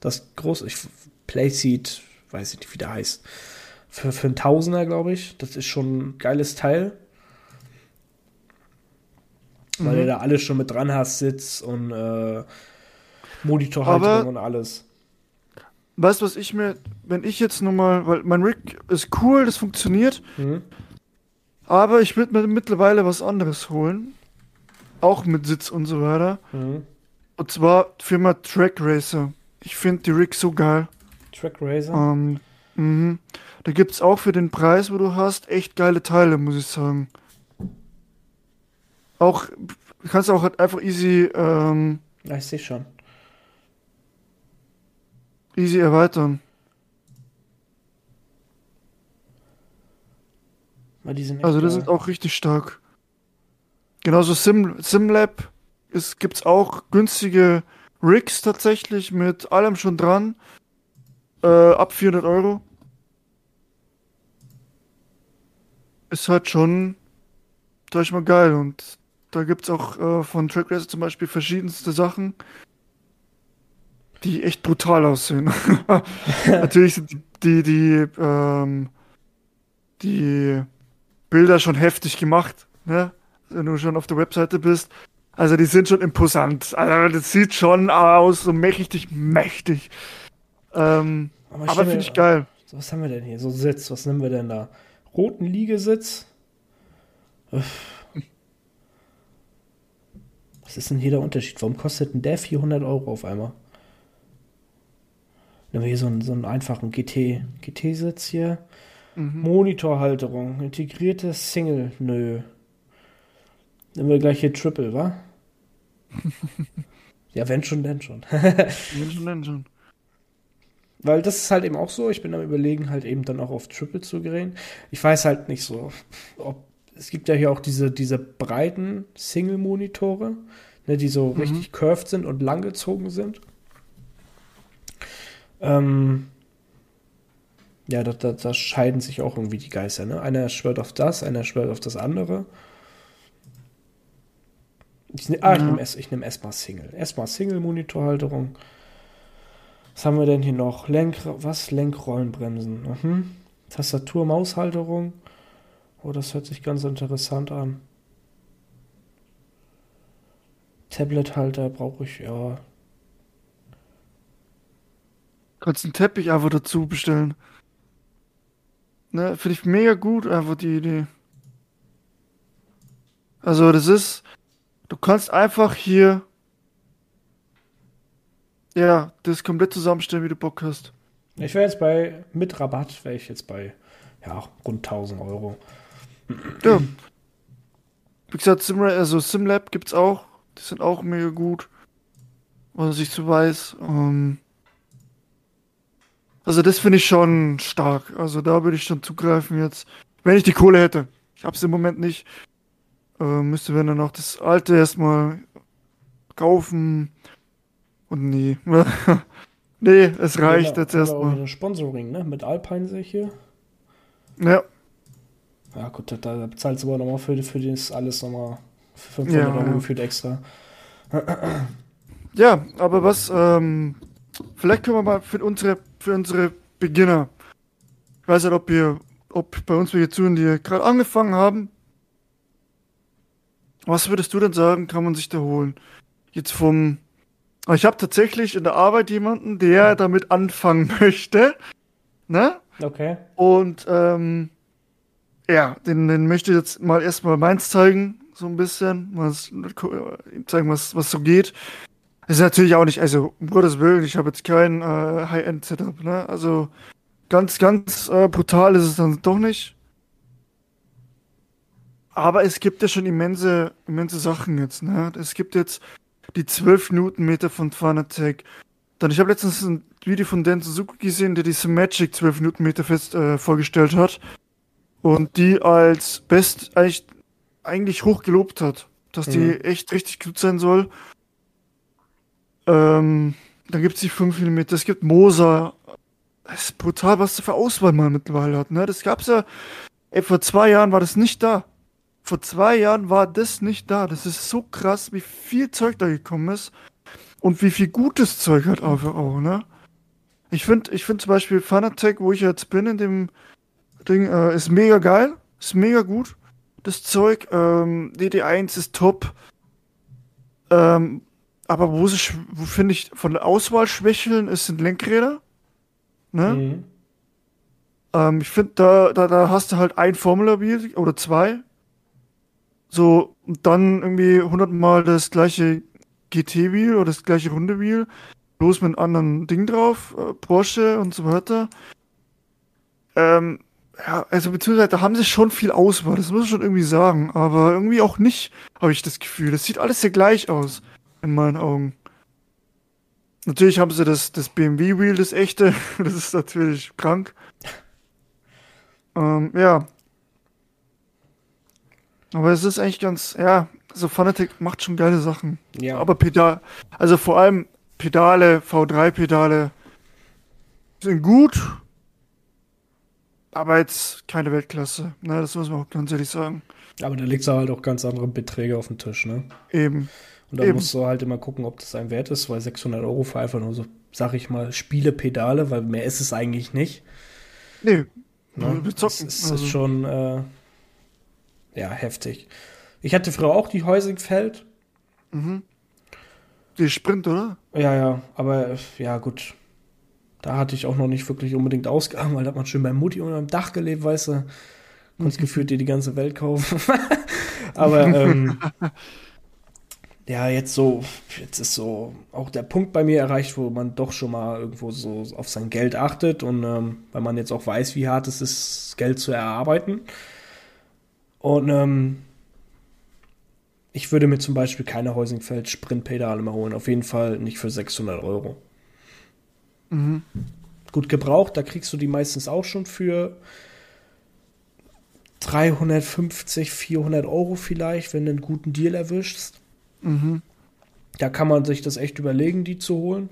Speaker 2: das große ich, Playseat, weiß ich nicht, wie der heißt. Für, für einen Tausender, glaube ich. Das ist schon ein geiles Teil. Weil
Speaker 1: Mhm.
Speaker 2: du da alles schon mit dran hast, Sitz und äh, Monitorhalterung
Speaker 1: Aber-
Speaker 2: und alles.
Speaker 1: Weißt du, was ich mir, wenn ich jetzt nochmal, weil mein Rig ist cool, das funktioniert,
Speaker 2: Mhm.
Speaker 1: aber ich würde mir mittlerweile was anderes holen. Auch mit Sitz und so weiter.
Speaker 2: Mhm.
Speaker 1: Und zwar Firma Track Racer. Ich finde die Rigs so geil.
Speaker 2: Track Racer.
Speaker 1: Ähm, mhm. Da gibt's auch für den Preis, wo du hast, echt geile Teile, muss ich sagen. Auch, du kannst auch halt einfach easy, ähm,
Speaker 2: ich sehe schon.
Speaker 1: Easy erweitern.
Speaker 2: Weil die sind
Speaker 1: Also das ist auch richtig stark. Genauso Sim, SimLab ist, gibt's auch günstige Rigs tatsächlich mit allem schon dran. Äh, ab 400 Euro. Ist halt schon, sag ich mal, geil. Und da gibt's auch äh, von Track Racer zum Beispiel verschiedenste Sachen, die echt brutal aussehen. [LAUGHS] Natürlich sind die, die, ähm, die Bilder schon heftig gemacht, ne? Wenn du schon auf der Webseite bist. Also die sind schon imposant. Also das sieht schon aus, so mächtig, mächtig. Ähm,
Speaker 2: Aber,
Speaker 1: aber finde ich geil.
Speaker 2: So, was haben wir denn hier? So Sitz, was nehmen wir denn da? Roten Liegesitz. Uff. Was ist denn hier der Unterschied? Warum kostet denn der 400 Euro auf einmal? Nehmen wir hier so einen, so einen einfachen GT, GT-Sitz hier.
Speaker 1: Mhm.
Speaker 2: Monitorhalterung, integrierte Single, nö. Nehmen wir gleich hier Triple, wa? [LAUGHS] ja, wenn schon, denn schon. [LAUGHS]
Speaker 1: Menschen nennen schon.
Speaker 2: Weil das ist halt eben auch so, ich bin am überlegen, halt eben dann auch auf Triple zu gehen. Ich weiß halt nicht so, ob es gibt ja hier auch diese, diese breiten Single-Monitore, ne, die so
Speaker 1: Mhm.
Speaker 2: richtig curved sind und langgezogen sind. Ähm, ja, da, da, da scheiden sich auch irgendwie die Geister, ne? Einer schwört auf das, einer schwört auf das andere. Ich, ne, ah, ich
Speaker 1: Ja.
Speaker 2: nehme erst- ich nehm erstmal Single. Erstmal Single-Monitorhalterung. Was haben wir denn hier noch? Lenk, was? Lenkrollenbremsen. Mhm. Tastatur, Maushalterung. Oh, das hört sich ganz interessant an. Tablet-Halter brauche ich, ja.
Speaker 1: Kannst einen Teppich einfach dazu bestellen. Ne, finde ich mega gut, einfach die Idee. Also, das ist, du kannst einfach hier, ja, das komplett zusammenstellen, wie du Bock hast.
Speaker 2: Ich wäre jetzt bei, mit Rabatt wäre ich jetzt bei, ja, rund 1000 Euro.
Speaker 1: Ja. Wie gesagt, Simra also SimLab gibt's auch. Die sind auch mega gut. Was ich so weiß. Ähm also das finde ich schon stark. Also da würde ich schon zugreifen jetzt. Wenn ich die Kohle hätte. Ich habe es im Moment nicht. Äh, müsste wenn dann auch das alte erstmal kaufen. Und nee. [LAUGHS] nee, es reicht jetzt erstmal.
Speaker 2: Sponsoring, ne? Mit Alpine sehe ich hier.
Speaker 1: Ja.
Speaker 2: Ja, gut, da, da bezahlst du aber nochmal für, für das alles nochmal 500 ja, Euro gefühlt extra.
Speaker 1: Ja, aber was, ähm, vielleicht können wir mal für unsere, für unsere Beginner, ich weiß nicht, ob ihr, ob bei uns welche zuhören, die gerade angefangen haben, was würdest du denn sagen, kann man sich da holen? Jetzt vom, ich habe tatsächlich in der Arbeit jemanden, der damit anfangen [LAUGHS] möchte, ne?
Speaker 2: Okay.
Speaker 1: Und, ähm, ja, den, den möchte ich jetzt mal erstmal meins zeigen, so ein bisschen, was, zeigen, was, was so geht. Ist natürlich auch nicht, also um Gottes Willen, ich habe jetzt kein äh, High-End-Setup, ne? Also ganz, ganz äh, brutal ist es dann doch nicht. Aber es gibt ja schon immense, immense Sachen jetzt, ne? Es gibt jetzt die 12 Newtonmeter von Fanatec. Dann, ich habe letztens ein Video von Dan Suzuki gesehen, der diese Magic 12 Newtonmeter fest äh, vorgestellt hat und die als best eigentlich, eigentlich hoch gelobt hat, dass die mhm. echt richtig gut sein soll. Ähm, dann gibt es die 5 mm, es gibt Moser. Das ist brutal, was für Auswahl man mittlerweile hat. Ne? Das gab's ja, ey, vor zwei Jahren war das nicht da. Vor zwei Jahren war das nicht da. Das ist so krass, wie viel Zeug da gekommen ist. Und wie viel gutes Zeug hat einfach auch, ne? Ich finde, ich finde zum Beispiel Fanatec, wo ich jetzt bin, in dem Ding äh, ist mega geil, ist mega gut. Das Zeug, ähm, DD1 ist top. Ähm, aber wo, wo finde ich von der Auswahl schwächeln, ist sind Lenkräder. Ne? Mhm. Ähm, ich finde, da, da, da hast du halt ein Formula-Wheel oder zwei. So, und dann irgendwie hundertmal das gleiche GT-Wheel oder das gleiche Runde-Wheel. Bloß mit einem anderen Ding drauf, äh, Porsche und so weiter. Ähm, ja, also beziehungsweise da haben sie schon viel Auswahl, das muss ich schon irgendwie sagen, aber irgendwie auch nicht, habe ich das Gefühl. Das sieht alles sehr gleich aus, in meinen Augen. Natürlich haben sie das, das BMW-Wheel, das echte, [LAUGHS] das ist natürlich krank. Ähm, ja. Aber es ist eigentlich ganz, ja, also Fanatec macht schon geile Sachen. Ja. Aber Pedal, also vor allem Pedale, V3-Pedale sind gut, aber jetzt keine Weltklasse. Ne, das muss man auch ganz ehrlich sagen.
Speaker 2: Aber da liegt halt auch ganz andere Beträge auf dem Tisch, ne?
Speaker 1: Eben.
Speaker 2: Und da musst du halt immer gucken, ob das ein Wert ist, weil 600 Euro für einfach nur so, sag ich mal, Spiele-Pedale, weil mehr ist es eigentlich nicht.
Speaker 1: Nee.
Speaker 2: Ne? Das ist, also. ist schon, äh, ja, heftig. Ich hatte früher auch die Häusingfeld.
Speaker 1: Mhm. Die Sprint, oder?
Speaker 2: Ja, ja, aber ja, gut. Da hatte ich auch noch nicht wirklich unbedingt Ausgaben, weil da hat man schön bei Mutti unter dem Dach gelebt, weißt du. Konntest mhm. gefühlt dir die ganze Welt kaufen. [LAUGHS] Aber ähm, [LAUGHS] ja, jetzt so, jetzt ist so auch der Punkt bei mir erreicht, wo man doch schon mal irgendwo so auf sein Geld achtet und ähm, weil man jetzt auch weiß, wie hart es ist, Geld zu erarbeiten. Und ähm, ich würde mir zum Beispiel keine Häusingfeld Sprintpedale mehr holen. Auf jeden Fall nicht für 600 Euro. Mhm. Gut gebraucht, da kriegst du die meistens auch schon für 350, 400 Euro vielleicht, wenn du einen guten Deal erwischst. Mhm. Da kann man sich das echt überlegen, die zu holen.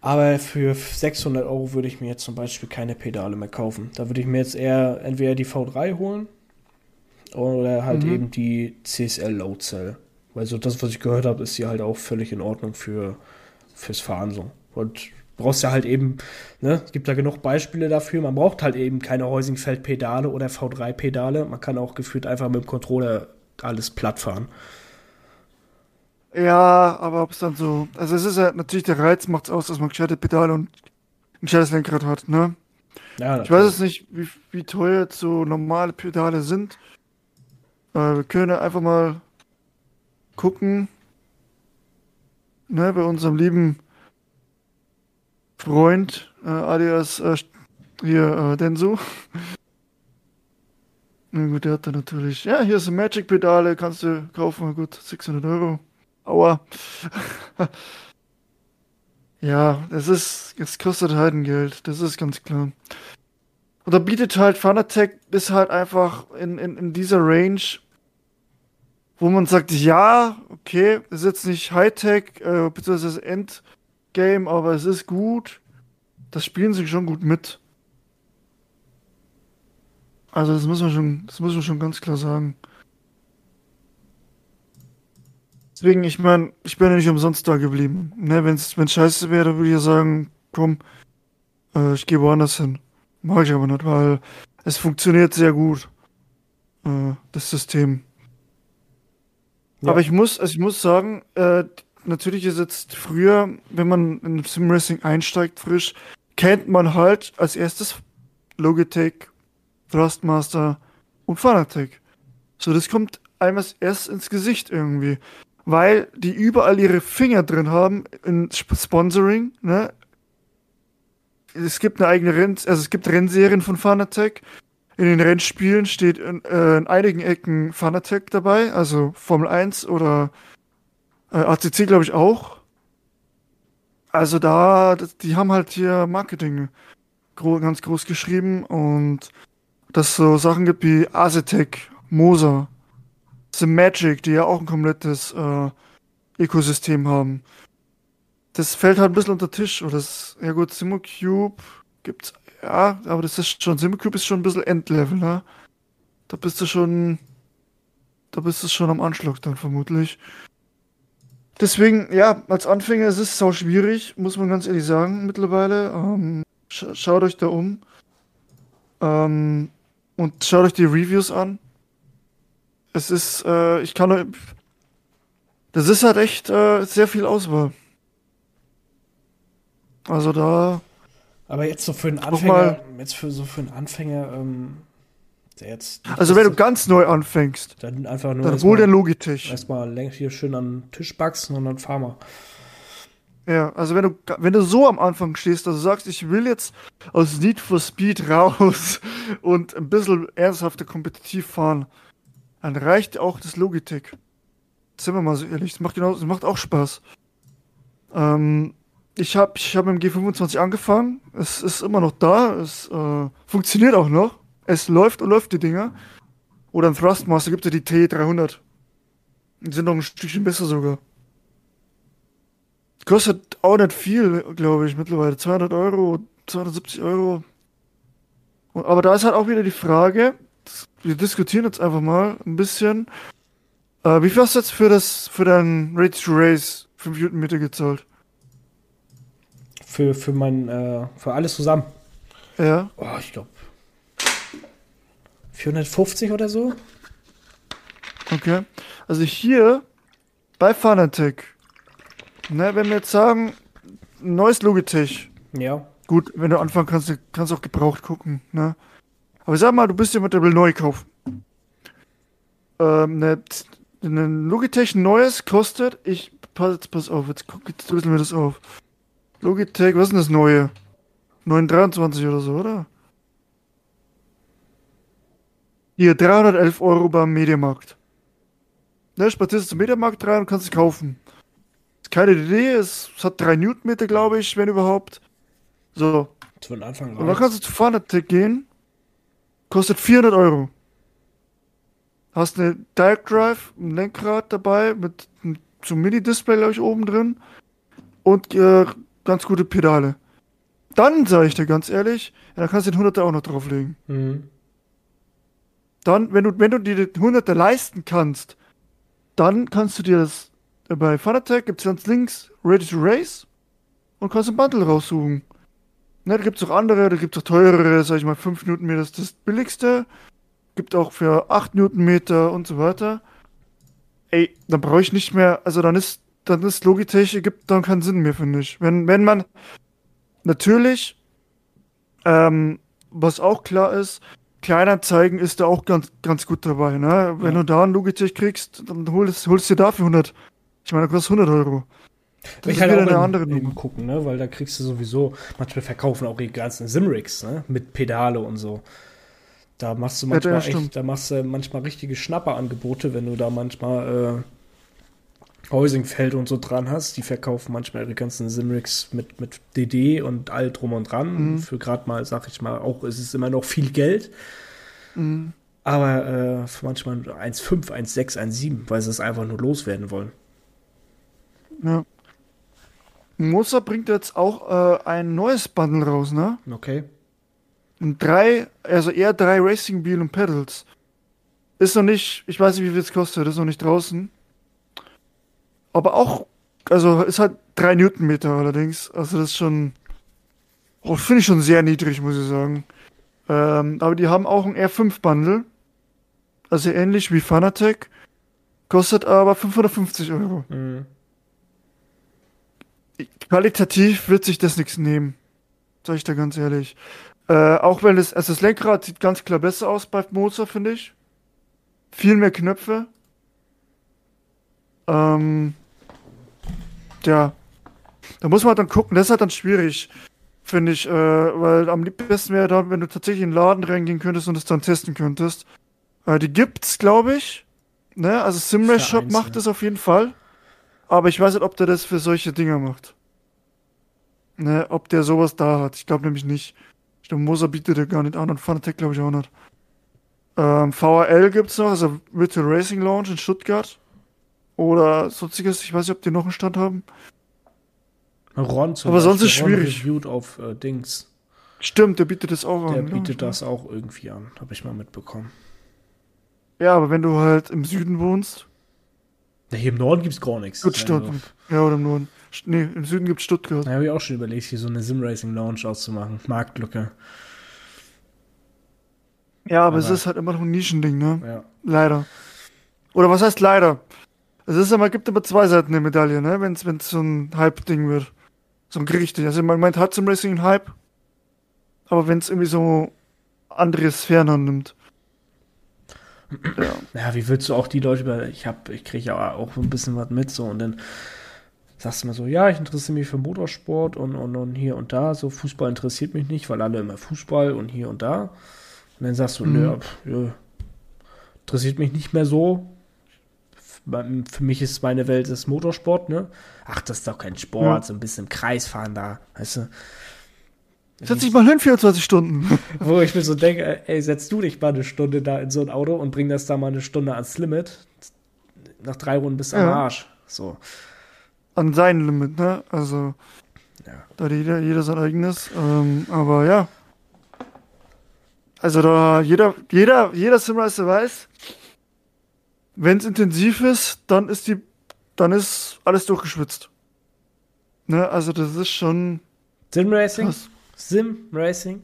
Speaker 2: Aber für 600 Euro würde ich mir jetzt zum Beispiel keine Pedale mehr kaufen. Da würde ich mir jetzt eher entweder die V3 holen oder halt mhm. eben die CSL Low Cell. Weil so das, was ich gehört habe, ist hier halt auch völlig in Ordnung für fürs Fahren so. Und brauchst ja halt eben, ne, es gibt da genug Beispiele dafür, man braucht halt eben keine Heusingfeld-Pedale oder V3-Pedale. Man kann auch gefühlt einfach mit dem Controller alles platt fahren.
Speaker 1: Ja, aber ob es dann so. Also es ist ja natürlich der Reiz macht es aus, dass man gescheite Pedale und ein gescheites Lenkrad hat, ne? Ja, ich weiß jetzt nicht, wie, wie teuer jetzt so normale Pedale sind. Äh, wir können einfach mal gucken. Ne, bei unserem lieben Freund, äh, alias äh, hier äh, Denso. Na gut, der hat da natürlich. Ja, hier ist ein Magic-Pedale, kannst du kaufen. Gut, 600 Euro. Aua. [LAUGHS] ja, das ist, es kostet halt ein Geld, das ist ganz klar. Und da bietet halt Fanatec ist halt einfach in, in, in dieser Range, wo man sagt, ja, okay, ist jetzt nicht Hightech, äh, beziehungsweise Endgame, aber es ist gut. Das spielen sie schon gut mit. Also das muss man schon, das muss man schon ganz klar sagen. Deswegen, ich meine, ich bin ja nicht umsonst da geblieben. Ne, wenn es scheiße wäre, würde ich sagen, komm, äh, ich gehe woanders hin. Mag ich aber nicht, weil es funktioniert sehr gut, äh, das System. Ja. Aber ich muss, also ich muss sagen, äh, natürlich ist jetzt früher, wenn man in Sim Racing einsteigt, frisch, kennt man halt als erstes Logitech, Thrustmaster und Fanatec. So, das kommt einmal erst ins Gesicht irgendwie weil die überall ihre Finger drin haben in Sponsoring, ne? Es gibt eine eigene Renn, also es gibt Rennserien von Fanatec. In den Rennspielen steht in, äh, in einigen Ecken Fanatec dabei, also Formel 1 oder äh, ACC glaube ich auch. Also da, die haben halt hier Marketing ganz groß geschrieben und dass so Sachen gibt wie Asetec, Moser, The Magic, die ja auch ein komplettes äh, Ökosystem haben. Das fällt halt ein bisschen unter Tisch. Oder das, ja gut, Simocube gibt's, ja, aber das ist schon, Simocube ist schon ein bisschen Endlevel, ne? Da bist du schon, da bist du schon am Anschlag dann vermutlich. Deswegen, ja, als Anfänger ist es sau schwierig, muss man ganz ehrlich sagen, mittlerweile. Ähm, sch schaut euch da um. Ähm, und schaut euch die Reviews an es ist, äh, ich kann das ist halt echt äh, sehr viel Auswahl. Also da.
Speaker 2: Aber jetzt so für einen Anfänger, jetzt für so für einen Anfänger, ähm, der jetzt.
Speaker 1: Also wenn du ganz neu anfängst,
Speaker 2: dann einfach nur.
Speaker 1: Dann hol der Logitech.
Speaker 2: Erstmal hier schön an den Tisch backsen und dann fahr mal.
Speaker 1: Ja, also wenn du, wenn du so am Anfang stehst, dass du sagst, ich will jetzt aus Need for Speed raus [LAUGHS] und ein bisschen ernsthafter kompetitiv fahren, dann reicht auch das Logitech. Sind wir mal so ehrlich, das macht, genau, macht auch Spaß. Ähm, ich habe ich hab mit dem G25 angefangen, es ist immer noch da, es äh, funktioniert auch noch, es läuft und läuft die Dinger. Oder ein Thrustmaster gibt es ja die T300. Die sind noch ein Stückchen besser sogar. Kostet auch nicht viel, glaube ich, mittlerweile. 200 Euro, 270 Euro. Aber da ist halt auch wieder die Frage, wir diskutieren jetzt einfach mal ein bisschen. Äh, wie viel hast du jetzt für das, für dein Ready to Race 5 Newtonmeter gezahlt?
Speaker 2: Für, für mein, äh, für alles zusammen?
Speaker 1: Ja.
Speaker 2: Oh, ich glaube 450 oder so.
Speaker 1: Okay. Also hier bei Fanatec, ne, wenn wir jetzt sagen, neues Logitech.
Speaker 2: Ja.
Speaker 1: Gut, wenn du anfangen kannst, kannst du auch gebraucht gucken, ne? Aber sag mal, du bist jemand, der will neu kaufen. Ähm, ne, ein Logitech neues kostet, ich, pass, pass auf, jetzt, jetzt drüsseln wir das auf. Logitech, was ist denn das neue? 923 oder so, oder? Hier, 311 Euro beim Mediamarkt. Ne, spazierst zum Mediamarkt rein und kannst es kaufen. Keine Idee, es, es hat 3 Newtonmeter, glaube ich, wenn überhaupt. So.
Speaker 2: Zu Anfang
Speaker 1: Und dann kannst du zu Fanatec gehen Kostet 400 Euro. Hast eine Direct Drive, ein Lenkrad dabei mit so einem Mini-Display, glaube ich, oben drin. Und äh, ganz gute Pedale. Dann sage ich dir ganz ehrlich, ja, dann kannst du den 100er auch noch drauflegen. Mhm. Dann, wenn du, wenn du dir den 100er leisten kannst, dann kannst du dir das bei Fanatec gibt es ganz links Ready to Race. und kannst ein Bundle raussuchen. Ne, da gibt's auch andere, da gibt's auch teurere, sag ich mal, 5 Newtonmeter ist das billigste. Gibt auch für 8 Newtonmeter und so weiter. Ey, dann brauche ich nicht mehr, also dann ist, dann ist Logitech, gibt dann keinen Sinn mehr, finde ich. Wenn, wenn man, natürlich, ähm, was auch klar ist, Kleinanzeigen ist da auch ganz, ganz gut dabei, ne? Wenn
Speaker 2: Ja.
Speaker 1: du da einen Logitech kriegst, dann holst, holst du dir dafür 100. Ich meine, das kostet 100 Euro. Das
Speaker 2: ich halt auch
Speaker 1: eine andere Nummer.
Speaker 2: gucken, ne? Weil da kriegst du sowieso, manchmal verkaufen auch die ganzen Simrigs, ne? Mit Pedale und so. Da machst du
Speaker 1: Ja,
Speaker 2: manchmal
Speaker 1: das
Speaker 2: echt, da machst du manchmal richtige Schnapperangebote, wenn du da manchmal äh, Heusingfeld und so dran hast. Die verkaufen manchmal ihre ganzen Simrigs mit, mit DD und all drum und dran.
Speaker 1: Mhm.
Speaker 2: Für gerade mal, sag ich mal, auch es ist immer noch viel Geld.
Speaker 1: Mhm.
Speaker 2: Aber äh, für manchmal 1,5, 1,6, 1,7, weil sie es einfach nur loswerden wollen.
Speaker 1: Ja. Moza bringt jetzt auch äh, ein neues Bundle raus, ne?
Speaker 2: Okay.
Speaker 1: Ein drei, also eher drei Racing Wheel und Pedals. Ist noch nicht, ich weiß nicht, wie viel es kostet, ist noch nicht draußen. Aber auch, also ist halt drei Newtonmeter allerdings. Also das ist schon, oh, finde ich schon sehr niedrig, muss ich sagen. Ähm, aber die haben auch ein R5 Bundle. Also ähnlich wie Fanatec. Kostet aber 550 Euro.
Speaker 2: Mhm.
Speaker 1: Qualitativ wird sich das nichts nehmen. Sag ich da ganz ehrlich. Äh, auch wenn es, also das Lenkrad sieht ganz klar besser aus bei Moza, finde ich. Viel mehr Knöpfe. Ähm, ja. Da muss man dann gucken, das ist halt dann schwierig, finde ich, äh, weil am besten wäre da, wenn du tatsächlich in den Laden reingehen könntest und es dann testen könntest. Äh, die gibt's, glaube ich. Ne? Also Simrace Shop macht das auf jeden Fall. Aber ich weiß nicht, ob der das für solche Dinger macht. Ne, ob der sowas da hat. Ich glaube nämlich nicht. Ich glaube, Moser bietet er gar nicht an und Fanatec glaube ich auch nicht. Ähm, VRL gibt's noch, also Virtual Racing Lounge in Stuttgart. Oder sonstiges. Ich weiß nicht, ob die noch einen Stand haben.
Speaker 2: Ron zum
Speaker 1: Aber sonst
Speaker 2: Beispiel,
Speaker 1: ist
Speaker 2: Ron
Speaker 1: schwierig.
Speaker 2: reviewt auf äh, Dings.
Speaker 1: Stimmt, der bietet das auch
Speaker 2: Der
Speaker 1: an.
Speaker 2: bietet
Speaker 1: ja.
Speaker 2: das auch irgendwie an, habe ich mal mitbekommen.
Speaker 1: Ja, aber wenn du halt im Süden wohnst,
Speaker 2: Ja, hier im Norden gibt's gar nichts.
Speaker 1: gut Stuttgart. Ja, oder im Norden. Nee, im Süden gibt's Stuttgart.
Speaker 2: Da habe ich auch schon überlegt, hier so eine Sim-Racing-Lounge auszumachen. Marktlücke.
Speaker 1: Ja, aber, es
Speaker 2: Aber-
Speaker 1: ist halt immer noch ein Nischending, ne?
Speaker 2: Ja.
Speaker 1: Leider. Oder was heißt leider? Es ist immer, gibt immer zwei Seiten der Medaille, ne? Wenn es so ein Hype-Ding wird. So ein richtig. Also man meint, hat zum Racing einen Hype. Aber wenn es irgendwie so andere Sphären annimmt. Ja.
Speaker 2: Ja, wie willst du auch die Leute über. Ich hab, ich kriege ja auch ein bisschen was mit so und dann sagst du mal so, ja, ich interessiere mich für Motorsport und, und, und hier und da. So Fußball interessiert mich nicht, weil alle immer Fußball und hier und da. Und dann sagst du,
Speaker 1: Mhm.
Speaker 2: nö, ja, interessiert mich nicht mehr so. Für mich ist meine Welt das Motorsport, ne? Ach, das ist doch kein Sport,
Speaker 1: Ja.
Speaker 2: so ein bisschen im Kreis fahren da, weißt du?
Speaker 1: Setz dich mal hin, 24 Stunden. [LAUGHS]
Speaker 2: Wo ich mir so denke, ey, setz du dich mal eine Stunde da in so ein Auto und bring das da mal eine Stunde ans Limit. Nach drei Runden bist du am
Speaker 1: Ja.
Speaker 2: Arsch. So.
Speaker 1: An sein Limit, ne? Also,
Speaker 2: Ja.
Speaker 1: da hat jeder, jeder sein eigenes. Ähm, aber ja. Also da jeder, jeder, jeder Simracer weiß, wenn es intensiv ist, dann ist die, dann ist alles durchgeschwitzt. Ne, also das ist schon
Speaker 2: Sim Racing,
Speaker 1: krass.
Speaker 2: Sim Racing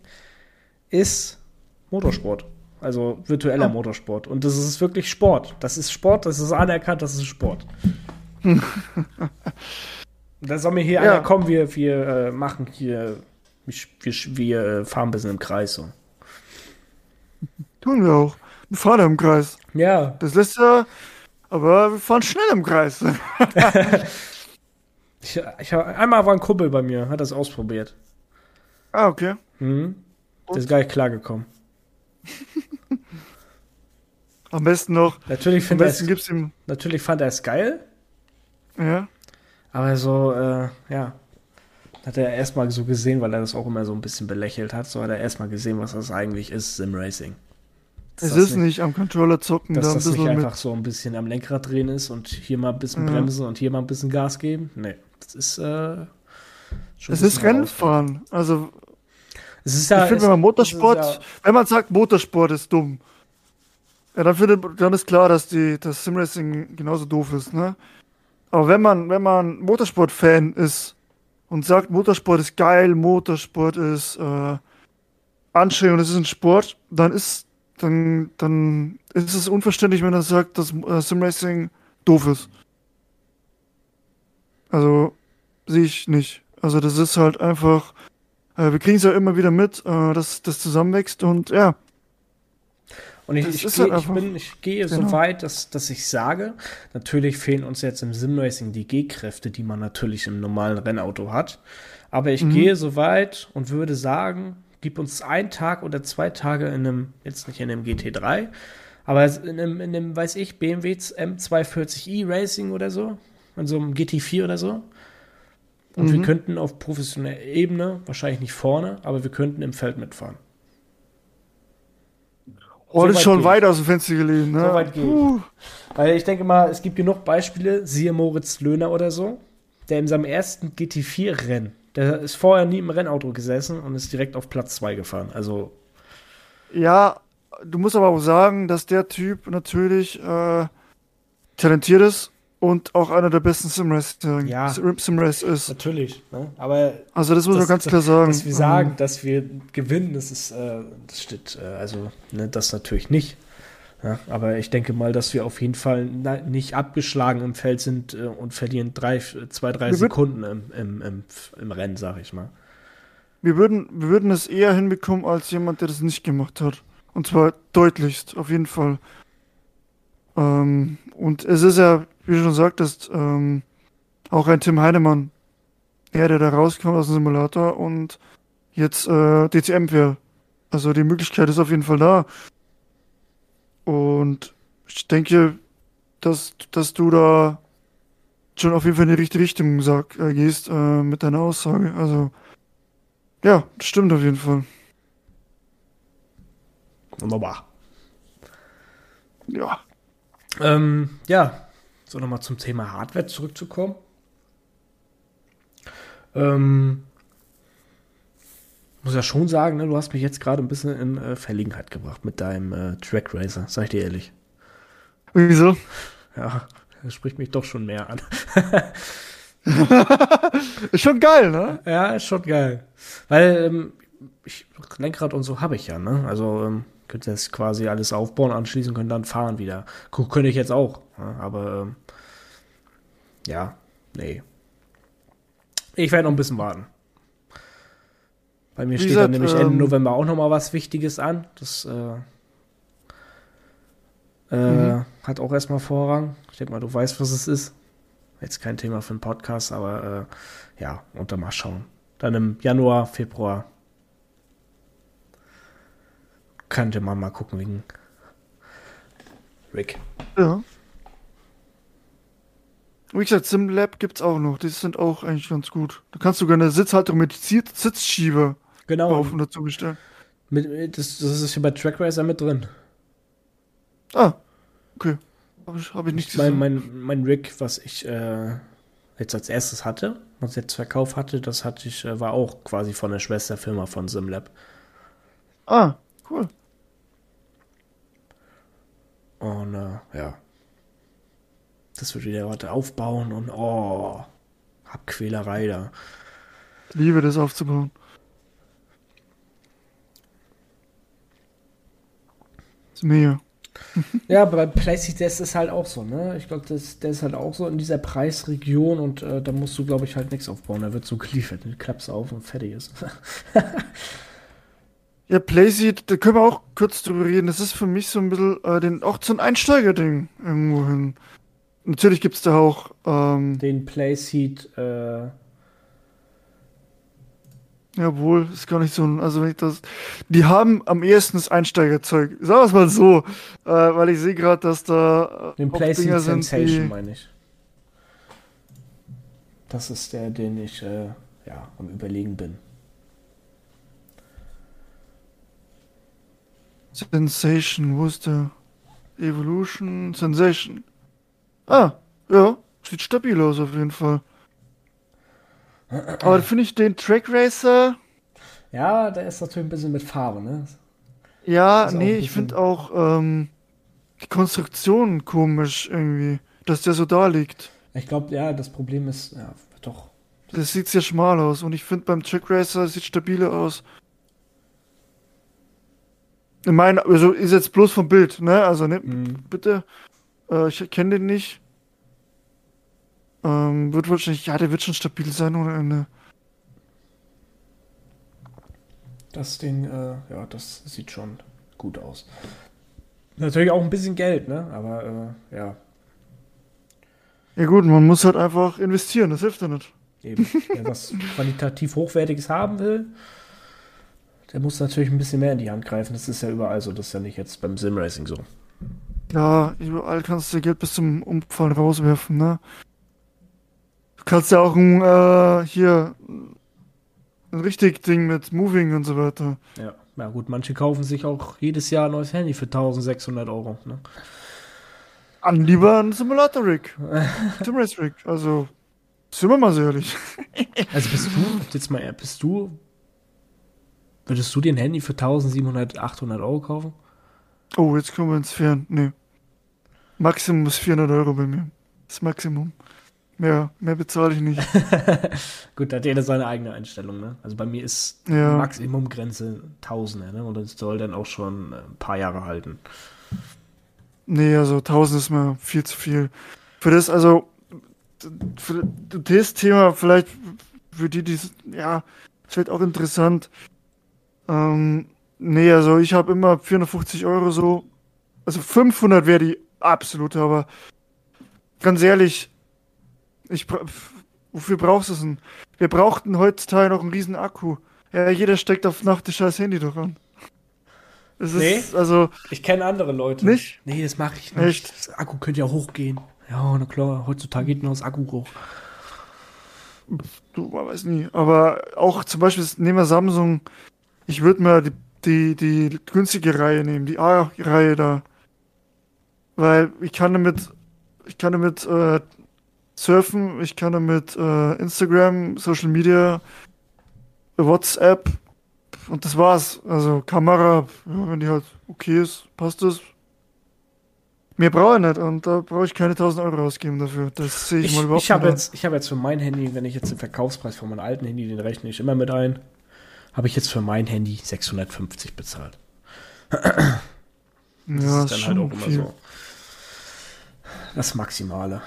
Speaker 2: ist Motorsport. Also virtueller
Speaker 1: Ja.
Speaker 2: Motorsport. Und das ist wirklich Sport. Das ist Sport, das ist anerkannt, das ist Sport. [LAUGHS] da soll mir hier
Speaker 1: Ja.
Speaker 2: einer kommen, wir, wir äh, machen hier, wir, wir äh, fahren ein bisschen im Kreis so.
Speaker 1: Tun wir auch. Wir fahren im Kreis.
Speaker 2: Ja,
Speaker 1: Das lässt ja, aber wir fahren schnell im Kreis. [LAUGHS]
Speaker 2: ich, ich, einmal war ein Kumpel bei mir, hat das ausprobiert.
Speaker 1: Ah, okay.
Speaker 2: Mhm. Der ist gar nicht klargekommen. [LAUGHS]
Speaker 1: Am besten noch,
Speaker 2: Natürlich,
Speaker 1: am besten
Speaker 2: es,
Speaker 1: gibt's ihm,
Speaker 2: natürlich fand er es geil,
Speaker 1: ja.
Speaker 2: aber so, äh, ja. Hat er erstmal so gesehen, weil er das auch immer so ein bisschen belächelt hat, so hat er erstmal gesehen, was das eigentlich ist, Sim Racing. Dass
Speaker 1: Es ist nicht am Controller zocken,
Speaker 2: Dass
Speaker 1: da
Speaker 2: das nicht
Speaker 1: bisschen mit.
Speaker 2: einfach so ein bisschen am Lenkrad drehen ist und hier mal ein bisschen
Speaker 1: Ja.
Speaker 2: bremsen und hier mal ein bisschen Gas geben. Nee, das ist, äh, schon
Speaker 1: Es ist Rennfahren. Also,
Speaker 2: ja,
Speaker 1: ich finde, wenn man Motorsport,
Speaker 2: ist
Speaker 1: wenn man sagt, Motorsport ist dumm, ja, dann, findet, dann ist klar, dass die, das Simracing genauso doof ist, ne? Aber wenn man, wenn man Motorsport-Fan ist, und sagt, Motorsport ist geil, Motorsport ist äh, anstrengend und es ist ein Sport, dann ist, dann, dann ist es unverständlich, wenn er sagt, dass äh, Simracing doof ist. Also sehe ich nicht. Also das ist halt einfach, äh, wir kriegen es ja immer wieder mit, äh, dass das zusammenwächst und ja.
Speaker 2: Und ich, ich, gehe, halt ich, bin, ich gehe genau. so weit, dass, dass ich sage, natürlich fehlen uns jetzt im Simracing die G-Kräfte, die man natürlich im normalen Rennauto hat. Aber ich mhm. gehe so weit und würde sagen, gib uns einen Tag oder zwei Tage in einem, jetzt nicht in einem GT3, aber in einem, in einem weiß ich, BMW M240i Racing oder so, in so einem GT4 oder so. Und mhm. wir könnten auf professioneller Ebene, wahrscheinlich nicht vorne, aber wir könnten im Feld mitfahren.
Speaker 1: Oh, so das ist schon weit aus dem Fenster gelegen, ne?
Speaker 2: So weit geht. Uh. Weil ich denke mal, es gibt genug Beispiele, siehe Moritz Löhner oder so, der in seinem ersten GT4-Rennen, der ist vorher nie im Rennauto gesessen und ist direkt auf Platz 2 gefahren. Also.
Speaker 1: Ja, du musst aber auch sagen, dass der Typ natürlich äh, talentiert ist und auch einer der besten Simracer
Speaker 2: ja,
Speaker 1: Simrace ist.
Speaker 2: Natürlich. Ne? Aber
Speaker 1: also das muss man ganz klar sagen.
Speaker 2: Dass wir sagen, mhm. dass wir gewinnen, das ist, äh, das steht, äh, also ne, das natürlich nicht. Ja, aber ich denke mal, dass wir auf jeden Fall nicht abgeschlagen im Feld sind äh, und verlieren drei, zwei, drei wir Sekunden im, im, im, im Rennen, sag ich mal.
Speaker 1: Wir würden, wir würden es eher hinbekommen als jemand, der das nicht gemacht hat. Und zwar deutlichst, auf jeden Fall. Ähm, und es ist ja, wie du schon sagtest, ähm, auch ein Tim Heinemann. Er, der da rauskommt aus dem Simulator und jetzt äh, DCM wäre. Also die Möglichkeit ist auf jeden Fall da. Und ich denke, dass, dass du da schon auf jeden Fall in die richtige Richtung sag, äh, gehst äh, mit deiner Aussage. Also, ja, das stimmt auf jeden Fall.
Speaker 2: Wunderbar.
Speaker 1: Ja.
Speaker 2: Ähm, ja, so nochmal zum Thema Hardware zurückzukommen. Ähm, muss ja schon sagen, ne, du hast mich jetzt gerade ein bisschen in äh, Verlegenheit gebracht mit deinem äh, Track Racer, sag ich dir ehrlich.
Speaker 1: Wieso?
Speaker 2: Ja, das spricht mich doch schon mehr an. [LAUGHS]
Speaker 1: ist schon geil, ne?
Speaker 2: Ja, ist schon geil. Weil ähm, ich, Lenkrad und so habe ich ja, ne? Also ähm, könnte das quasi alles aufbauen, anschließen, können dann fahren wieder. Guck, könnte ich jetzt auch. Ja, aber ähm, ja, nee. Ich werde noch ein bisschen warten. Bei mir Wie steht gesagt, dann nämlich ähm, Ende November auch noch mal was Wichtiges an. Das äh, äh, mhm. hat auch erstmal Vorrang. Ich denke mal, du weißt, was es ist. Jetzt kein Thema für einen Podcast, aber äh, ja, und dann mal schauen. Dann im Januar, Februar könnte man mal gucken wegen Rick.
Speaker 1: Ja. Wie gesagt, SimLab gibt's auch noch. Die sind auch eigentlich ganz gut. Da kannst du sogar eine Sitzhalterung mit Sitzschiebe
Speaker 2: genau.
Speaker 1: kaufen dazu bestellen.
Speaker 2: Mit, das, das ist ja bei Trackracer mit drin.
Speaker 1: Ah, okay. Habe ich, hab ich nicht
Speaker 2: gesehen. Mein, mein, mein Rig, was ich äh, jetzt als erstes hatte, was jetzt Verkauf hatte, das hatte ich, äh, war auch quasi von der Schwesterfirma von SimLab.
Speaker 1: Ah, cool.
Speaker 2: Und äh, ja. Das wird wieder heute aufbauen und oh, hab Quälerei da.
Speaker 1: Liebe das aufzubauen. ist mega. [LAUGHS]
Speaker 2: ja, aber bei PlayStation ist es halt auch so, ne? Ich glaube, das, der ist halt auch so in dieser Preisregion und äh, da musst du, glaube ich, halt nichts aufbauen. Da wird so geliefert. Du klappst auf und fertig ist. [LAUGHS]
Speaker 1: ja, Playseat, da können wir auch kurz drüber reden. Das ist für mich so ein bisschen äh, den, auch so ein Einsteigerding irgendwo hin. Natürlich gibt es da auch ähm,
Speaker 2: den Playseat, äh,
Speaker 1: Jawohl, ist gar nicht so ein, also wenn ich das, die haben am ehesten das Einsteigerzeug. Sagen wir es mal so, äh, weil ich sehe gerade, dass da
Speaker 2: äh, den PlayStation Sensation meine ich. Das ist der, den ich äh, ja am überlegen bin.
Speaker 1: Sensation, wo ist der? Evolution, Sensation. Ah, ja, sieht stabil aus auf jeden Fall. Aber finde ich den Track Racer.
Speaker 2: Ja, der ist natürlich ein bisschen mit Farbe, ne?
Speaker 1: Ja, nee, ich finde auch ähm, die Konstruktion komisch irgendwie, dass der so da liegt.
Speaker 2: Ich glaube, ja, das Problem ist, ja, doch.
Speaker 1: Das sieht sehr schmal aus und ich finde beim Track Racer sieht stabiler aus. Ich meine, also ist jetzt bloß vom Bild, ne? Also ne,
Speaker 2: Mhm.
Speaker 1: bitte. Äh, ich kenne den nicht. Ähm, wird wahrscheinlich, ja, der wird schon stabil sein ohne Ende.
Speaker 2: Das Ding, äh, ja, das sieht schon gut aus. Natürlich auch ein bisschen Geld, ne? Aber äh, ja,
Speaker 1: Ja gut, man muss halt einfach investieren, das hilft ja nicht.
Speaker 2: eben. Wer was qualitativ Hochwertiges haben will, der muss natürlich ein bisschen mehr in die Hand greifen. Das ist ja überall so. Das ist ja nicht jetzt beim Simracing so.
Speaker 1: Ja, überall kannst du Geld bis zum Umfallen rauswerfen, ne? Du kannst ja auch ein, äh, hier, ein richtig Ding mit Moving und so weiter.
Speaker 2: Ja. Ja gut, manche kaufen sich auch jedes Jahr ein neues Handy für 1600 Euro. Ne?
Speaker 1: An lieber ein Simulator-Rig. [LAUGHS] Simrace-Rig. Also, sind wir mal so ehrlich.
Speaker 2: Also bist du, jetzt mal, bist du, würdest du dir ein Handy für 1700, 800 Euro kaufen?
Speaker 1: Oh, jetzt kommen wir ins Fern. Nee. Maximum ist 400 Euro bei mir. Das Maximum. Mehr, mehr bezahle ich nicht. [LAUGHS]
Speaker 2: Gut, da hat jeder seine eigene Einstellung, ne? Also bei mir ist
Speaker 1: Ja.
Speaker 2: Maximumgrenze Tausende, ne? Und das soll dann auch schon äh, ein paar Jahre halten.
Speaker 1: Nee, also 1000 ist mir viel zu viel. Für das, also, für das Thema vielleicht für die, die, ja, ist halt auch interessant. Ähm, nee, also ich habe immer 450 Euro so. Also 500 wäre die absolute, aber ganz ehrlich, ich, wofür brauchst du es denn? Wir brauchten heutzutage noch einen riesen Akku. Ja, jeder steckt auf Nacht das scheiß Handy doch an. Es ist, also,
Speaker 2: Ich kenne andere Leute.
Speaker 1: Nicht?
Speaker 2: Nee, das mache ich nicht.
Speaker 1: Echt?
Speaker 2: Das Akku könnte ja hochgehen. Ja, na klar, heutzutage geht nur das Akku hoch.
Speaker 1: Du, man weiß nie. Aber auch zum Beispiel, nehmen wir Samsung. Ich würde mir die, die, die günstige Reihe nehmen, die A-Reihe da. Weil ich kann damit, ich kann damit äh, surfen, ich kann damit äh, Instagram, Social Media, WhatsApp und das war's. Also Kamera, ja, wenn die halt okay ist, passt es. Mehr brauche ich nicht und da brauche ich keine 1000 Euro ausgeben dafür. Das sehe ich,
Speaker 2: Ich,
Speaker 1: mal überhaupt
Speaker 2: ich habe
Speaker 1: nicht.
Speaker 2: jetzt, ich hab jetzt für mein Handy, wenn ich jetzt den Verkaufspreis von meinem alten Handy, den rechne ich immer mit ein, habe ich jetzt für mein Handy 650 bezahlt. Das
Speaker 1: ja,
Speaker 2: ist dann
Speaker 1: schon
Speaker 2: halt auch immer
Speaker 1: viel.
Speaker 2: so. Das Maximale.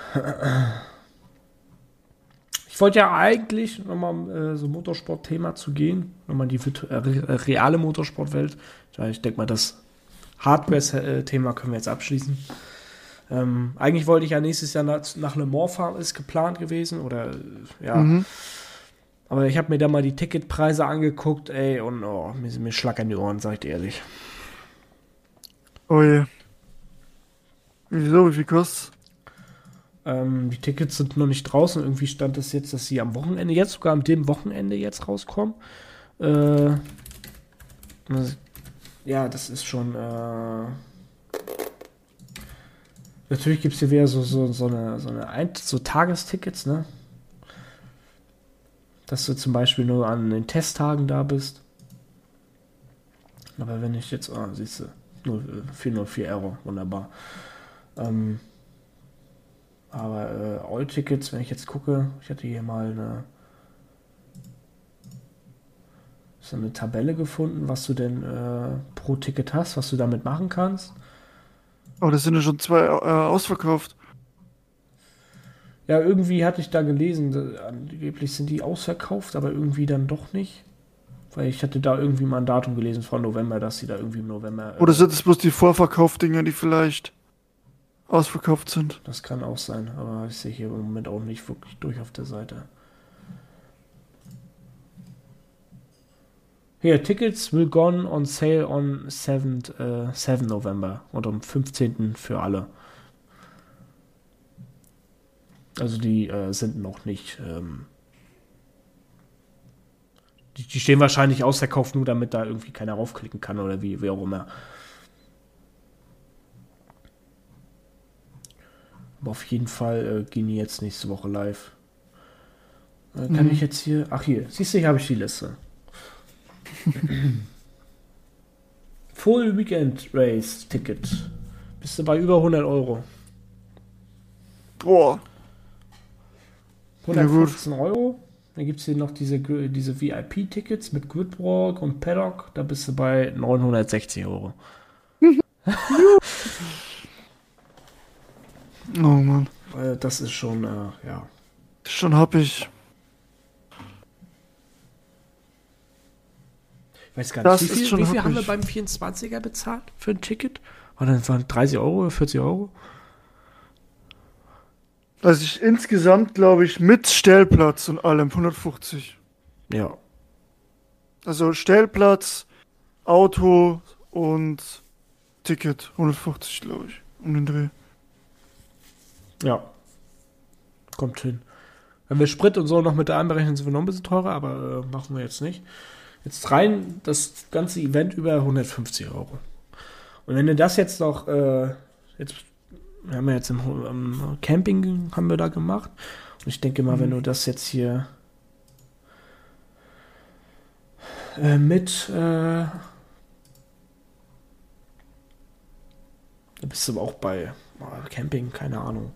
Speaker 2: Ich wollte ja eigentlich nochmal äh, so Motorsport-Thema zu gehen, nochmal in die äh, re- reale Motorsportwelt. Ich denke mal, das Hardware-Thema können wir jetzt abschließen. Ähm, eigentlich wollte ich ja nächstes Jahr nach, nach Le Mans fahren, ist geplant gewesen. Oder äh, ja.
Speaker 1: Mhm.
Speaker 2: Aber ich habe mir da mal die Ticketpreise angeguckt, ey, und oh, mir, mir schlackern die Ohren, sag ich dir ehrlich.
Speaker 1: Oh je. Wieso? Wie viel kostet's?
Speaker 2: Ähm, die Tickets sind noch nicht draußen. Irgendwie stand es jetzt, dass sie am Wochenende, jetzt sogar am dem Wochenende jetzt rauskommen. Äh, das- ja, das ist schon. Äh, natürlich gibt es hier wieder so, so, so eine, so eine Ein so Tagestickets, ne? Dass du zum Beispiel nur an den Testtagen da bist. Aber wenn ich jetzt, ah, siehst du, nur äh, 404 Euro, wunderbar. Ähm, aber äh, All-Tickets, wenn ich jetzt gucke, ich hatte hier mal eine, so eine Tabelle gefunden, was du denn äh, pro Ticket hast, was du damit machen kannst.
Speaker 1: Oh, das sind ja schon zwei äh, ausverkauft.
Speaker 2: Ja, irgendwie hatte ich da gelesen, da- angeblich sind die ausverkauft, aber irgendwie dann doch nicht. Weil ich hatte da irgendwie mal ein Datum gelesen von November, dass sie da irgendwie im November. äh,
Speaker 1: Oder sind es bloß die Vorverkaufdinger, die vielleicht ausverkauft sind?
Speaker 2: Das kann auch sein, aber ich sehe hier im Moment auch nicht wirklich durch auf der Seite. Hier, Tickets will gone on sale on 7, äh, 7 November und am 15. für alle. Also die äh, sind noch nicht. Ähm, die, die stehen wahrscheinlich ausverkauft, nur damit da irgendwie keiner raufklicken kann oder wie, wie auch immer. Aber auf jeden Fall äh, gehen die jetzt nächste Woche live. Äh, kann
Speaker 1: Mhm.
Speaker 2: ich jetzt hier. Ach, hier. Siehst du, hier habe ich die Liste. [LAUGHS] Full Weekend Race Ticket. Bist du bei über 100 Euro.
Speaker 1: Boah. Ja, gut.
Speaker 2: 115 Euro. Dann gibt es hier noch diese, diese VIP-Tickets mit Gridwalk und Paddock. Da bist du bei 960 Euro. [LAUGHS]
Speaker 1: oh Mann.
Speaker 2: Äh, Das ist schon, äh, ja.
Speaker 1: Schon hab ich.
Speaker 2: Ich weiß gar
Speaker 1: Das
Speaker 2: nicht, wie viel, wie viel haben wir beim 24er bezahlt für ein Ticket? War das waren 30 Euro oder 40 Euro?
Speaker 1: Also ich insgesamt glaube ich mit Stellplatz und allem 150.
Speaker 2: Ja.
Speaker 1: Also Stellplatz, Auto und Ticket 150 glaube ich. Um den Dreh.
Speaker 2: Ja. Kommt hin. Wenn wir Sprit und so noch mit einberechnen, sind wir noch ein bisschen teurer, aber äh, machen wir jetzt nicht. Jetzt rein das ganze Event über 150 Euro. Und wenn du das jetzt noch, äh, jetzt, wir haben ja jetzt im, im Camping haben wir da gemacht. Und ich denke mal, wenn du das jetzt hier äh, mit, äh, da bist du aber auch bei ah, Camping, keine Ahnung.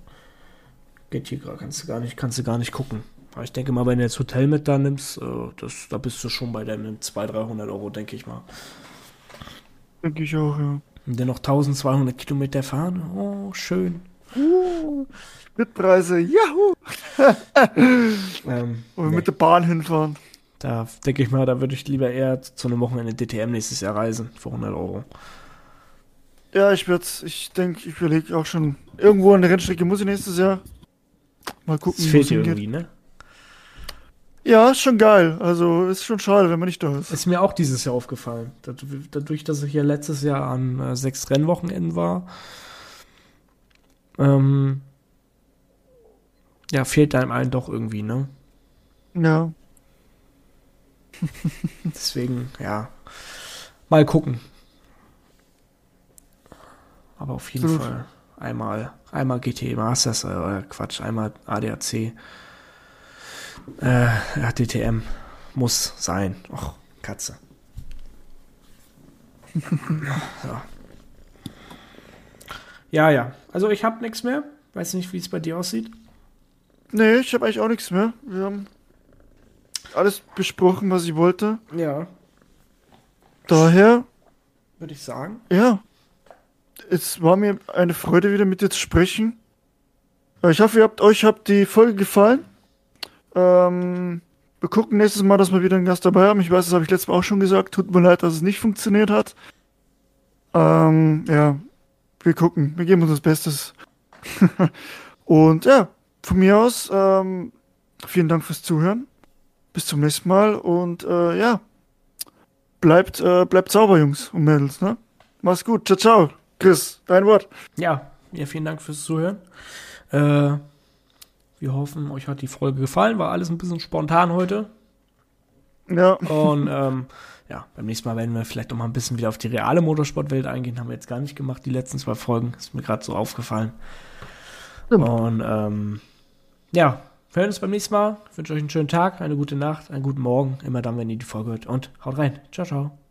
Speaker 2: Geht hier gerade, kannst du gar nicht, kannst du gar nicht gucken. Aber ich denke mal, wenn du jetzt Hotel mit da nimmst, äh, das, da bist du schon bei deinen 200, 300 Euro, denke ich mal.
Speaker 1: Denke ich auch, ja.
Speaker 2: Und dann noch 1200 Kilometer fahren, oh, schön.
Speaker 1: Spritpreise, juhu! [LAUGHS]
Speaker 2: Ähm,
Speaker 1: Und
Speaker 2: nee,
Speaker 1: mit der Bahn hinfahren.
Speaker 2: da denke ich mal, da würde ich lieber eher zu einem Wochenende DTM nächstes Jahr reisen, für 100 Euro.
Speaker 1: Ja, ich werde ich denke, ich überlege auch schon. Irgendwo an der Rennstrecke muss ich nächstes Jahr. Mal gucken,
Speaker 2: fehlt
Speaker 1: es
Speaker 2: dir
Speaker 1: hingeht.
Speaker 2: irgendwie, ne?
Speaker 1: Ja, ist schon geil. Also ist schon schade, wenn man nicht da ist.
Speaker 2: Ist mir auch dieses Jahr aufgefallen. Dadurch, dass ich ja letztes Jahr an äh, sechs Rennwochenenden war, ähm, ja, fehlt einem allen doch irgendwie, ne?
Speaker 1: Ja. [LAUGHS]
Speaker 2: Deswegen, ja, mal gucken. Aber auf jeden
Speaker 1: Absolut.
Speaker 2: Fall einmal, einmal GT Masters, äh, Quatsch, einmal ADAC. Äh, ja, DTM muss sein. Och, Katze. [LAUGHS] ja. ja, ja. Also ich habe nichts mehr. Weiß nicht, wie es bei dir aussieht.
Speaker 1: Nee, ich habe eigentlich auch nichts mehr. Wir haben alles besprochen, was ich wollte.
Speaker 2: Ja,
Speaker 1: Daher,
Speaker 2: würde ich sagen.
Speaker 1: ja. Es war mir eine Freude, wieder mit dir zu sprechen. Ich hoffe, ihr habt, euch hat die Folge gefallen. Ähm, wir gucken nächstes Mal, dass wir wieder einen Gast dabei haben. Ich weiß, das habe ich letztes Mal auch schon gesagt. Tut mir leid, dass es nicht funktioniert hat. Ähm, ja, wir gucken. Wir geben uns das Bestes. [LAUGHS] Und ja, von mir aus, ähm, vielen Dank fürs Zuhören. Bis zum nächsten Mal und äh, ja, bleibt, äh, bleibt sauber, Jungs und Mädels, ne? Mach's gut. Ciao, ciao. Chris, dein Wort.
Speaker 2: Ja, ja, vielen Dank fürs Zuhören. Äh, wir hoffen, euch hat die Folge gefallen. War alles ein bisschen spontan heute.
Speaker 1: Ja,
Speaker 2: Und [LAUGHS] ähm, ja, beim nächsten Mal werden wir vielleicht noch mal ein bisschen wieder auf die reale Motorsportwelt eingehen. Haben wir jetzt gar nicht gemacht, die letzten zwei Folgen. Ist mir gerade so aufgefallen.
Speaker 1: Stimmt.
Speaker 2: Und ähm, ja, wir hören uns beim nächsten Mal. Ich wünsche euch einen schönen Tag, eine gute Nacht, einen guten Morgen. Immer dann, wenn ihr die Folge hört. Und haut rein. Ciao, ciao.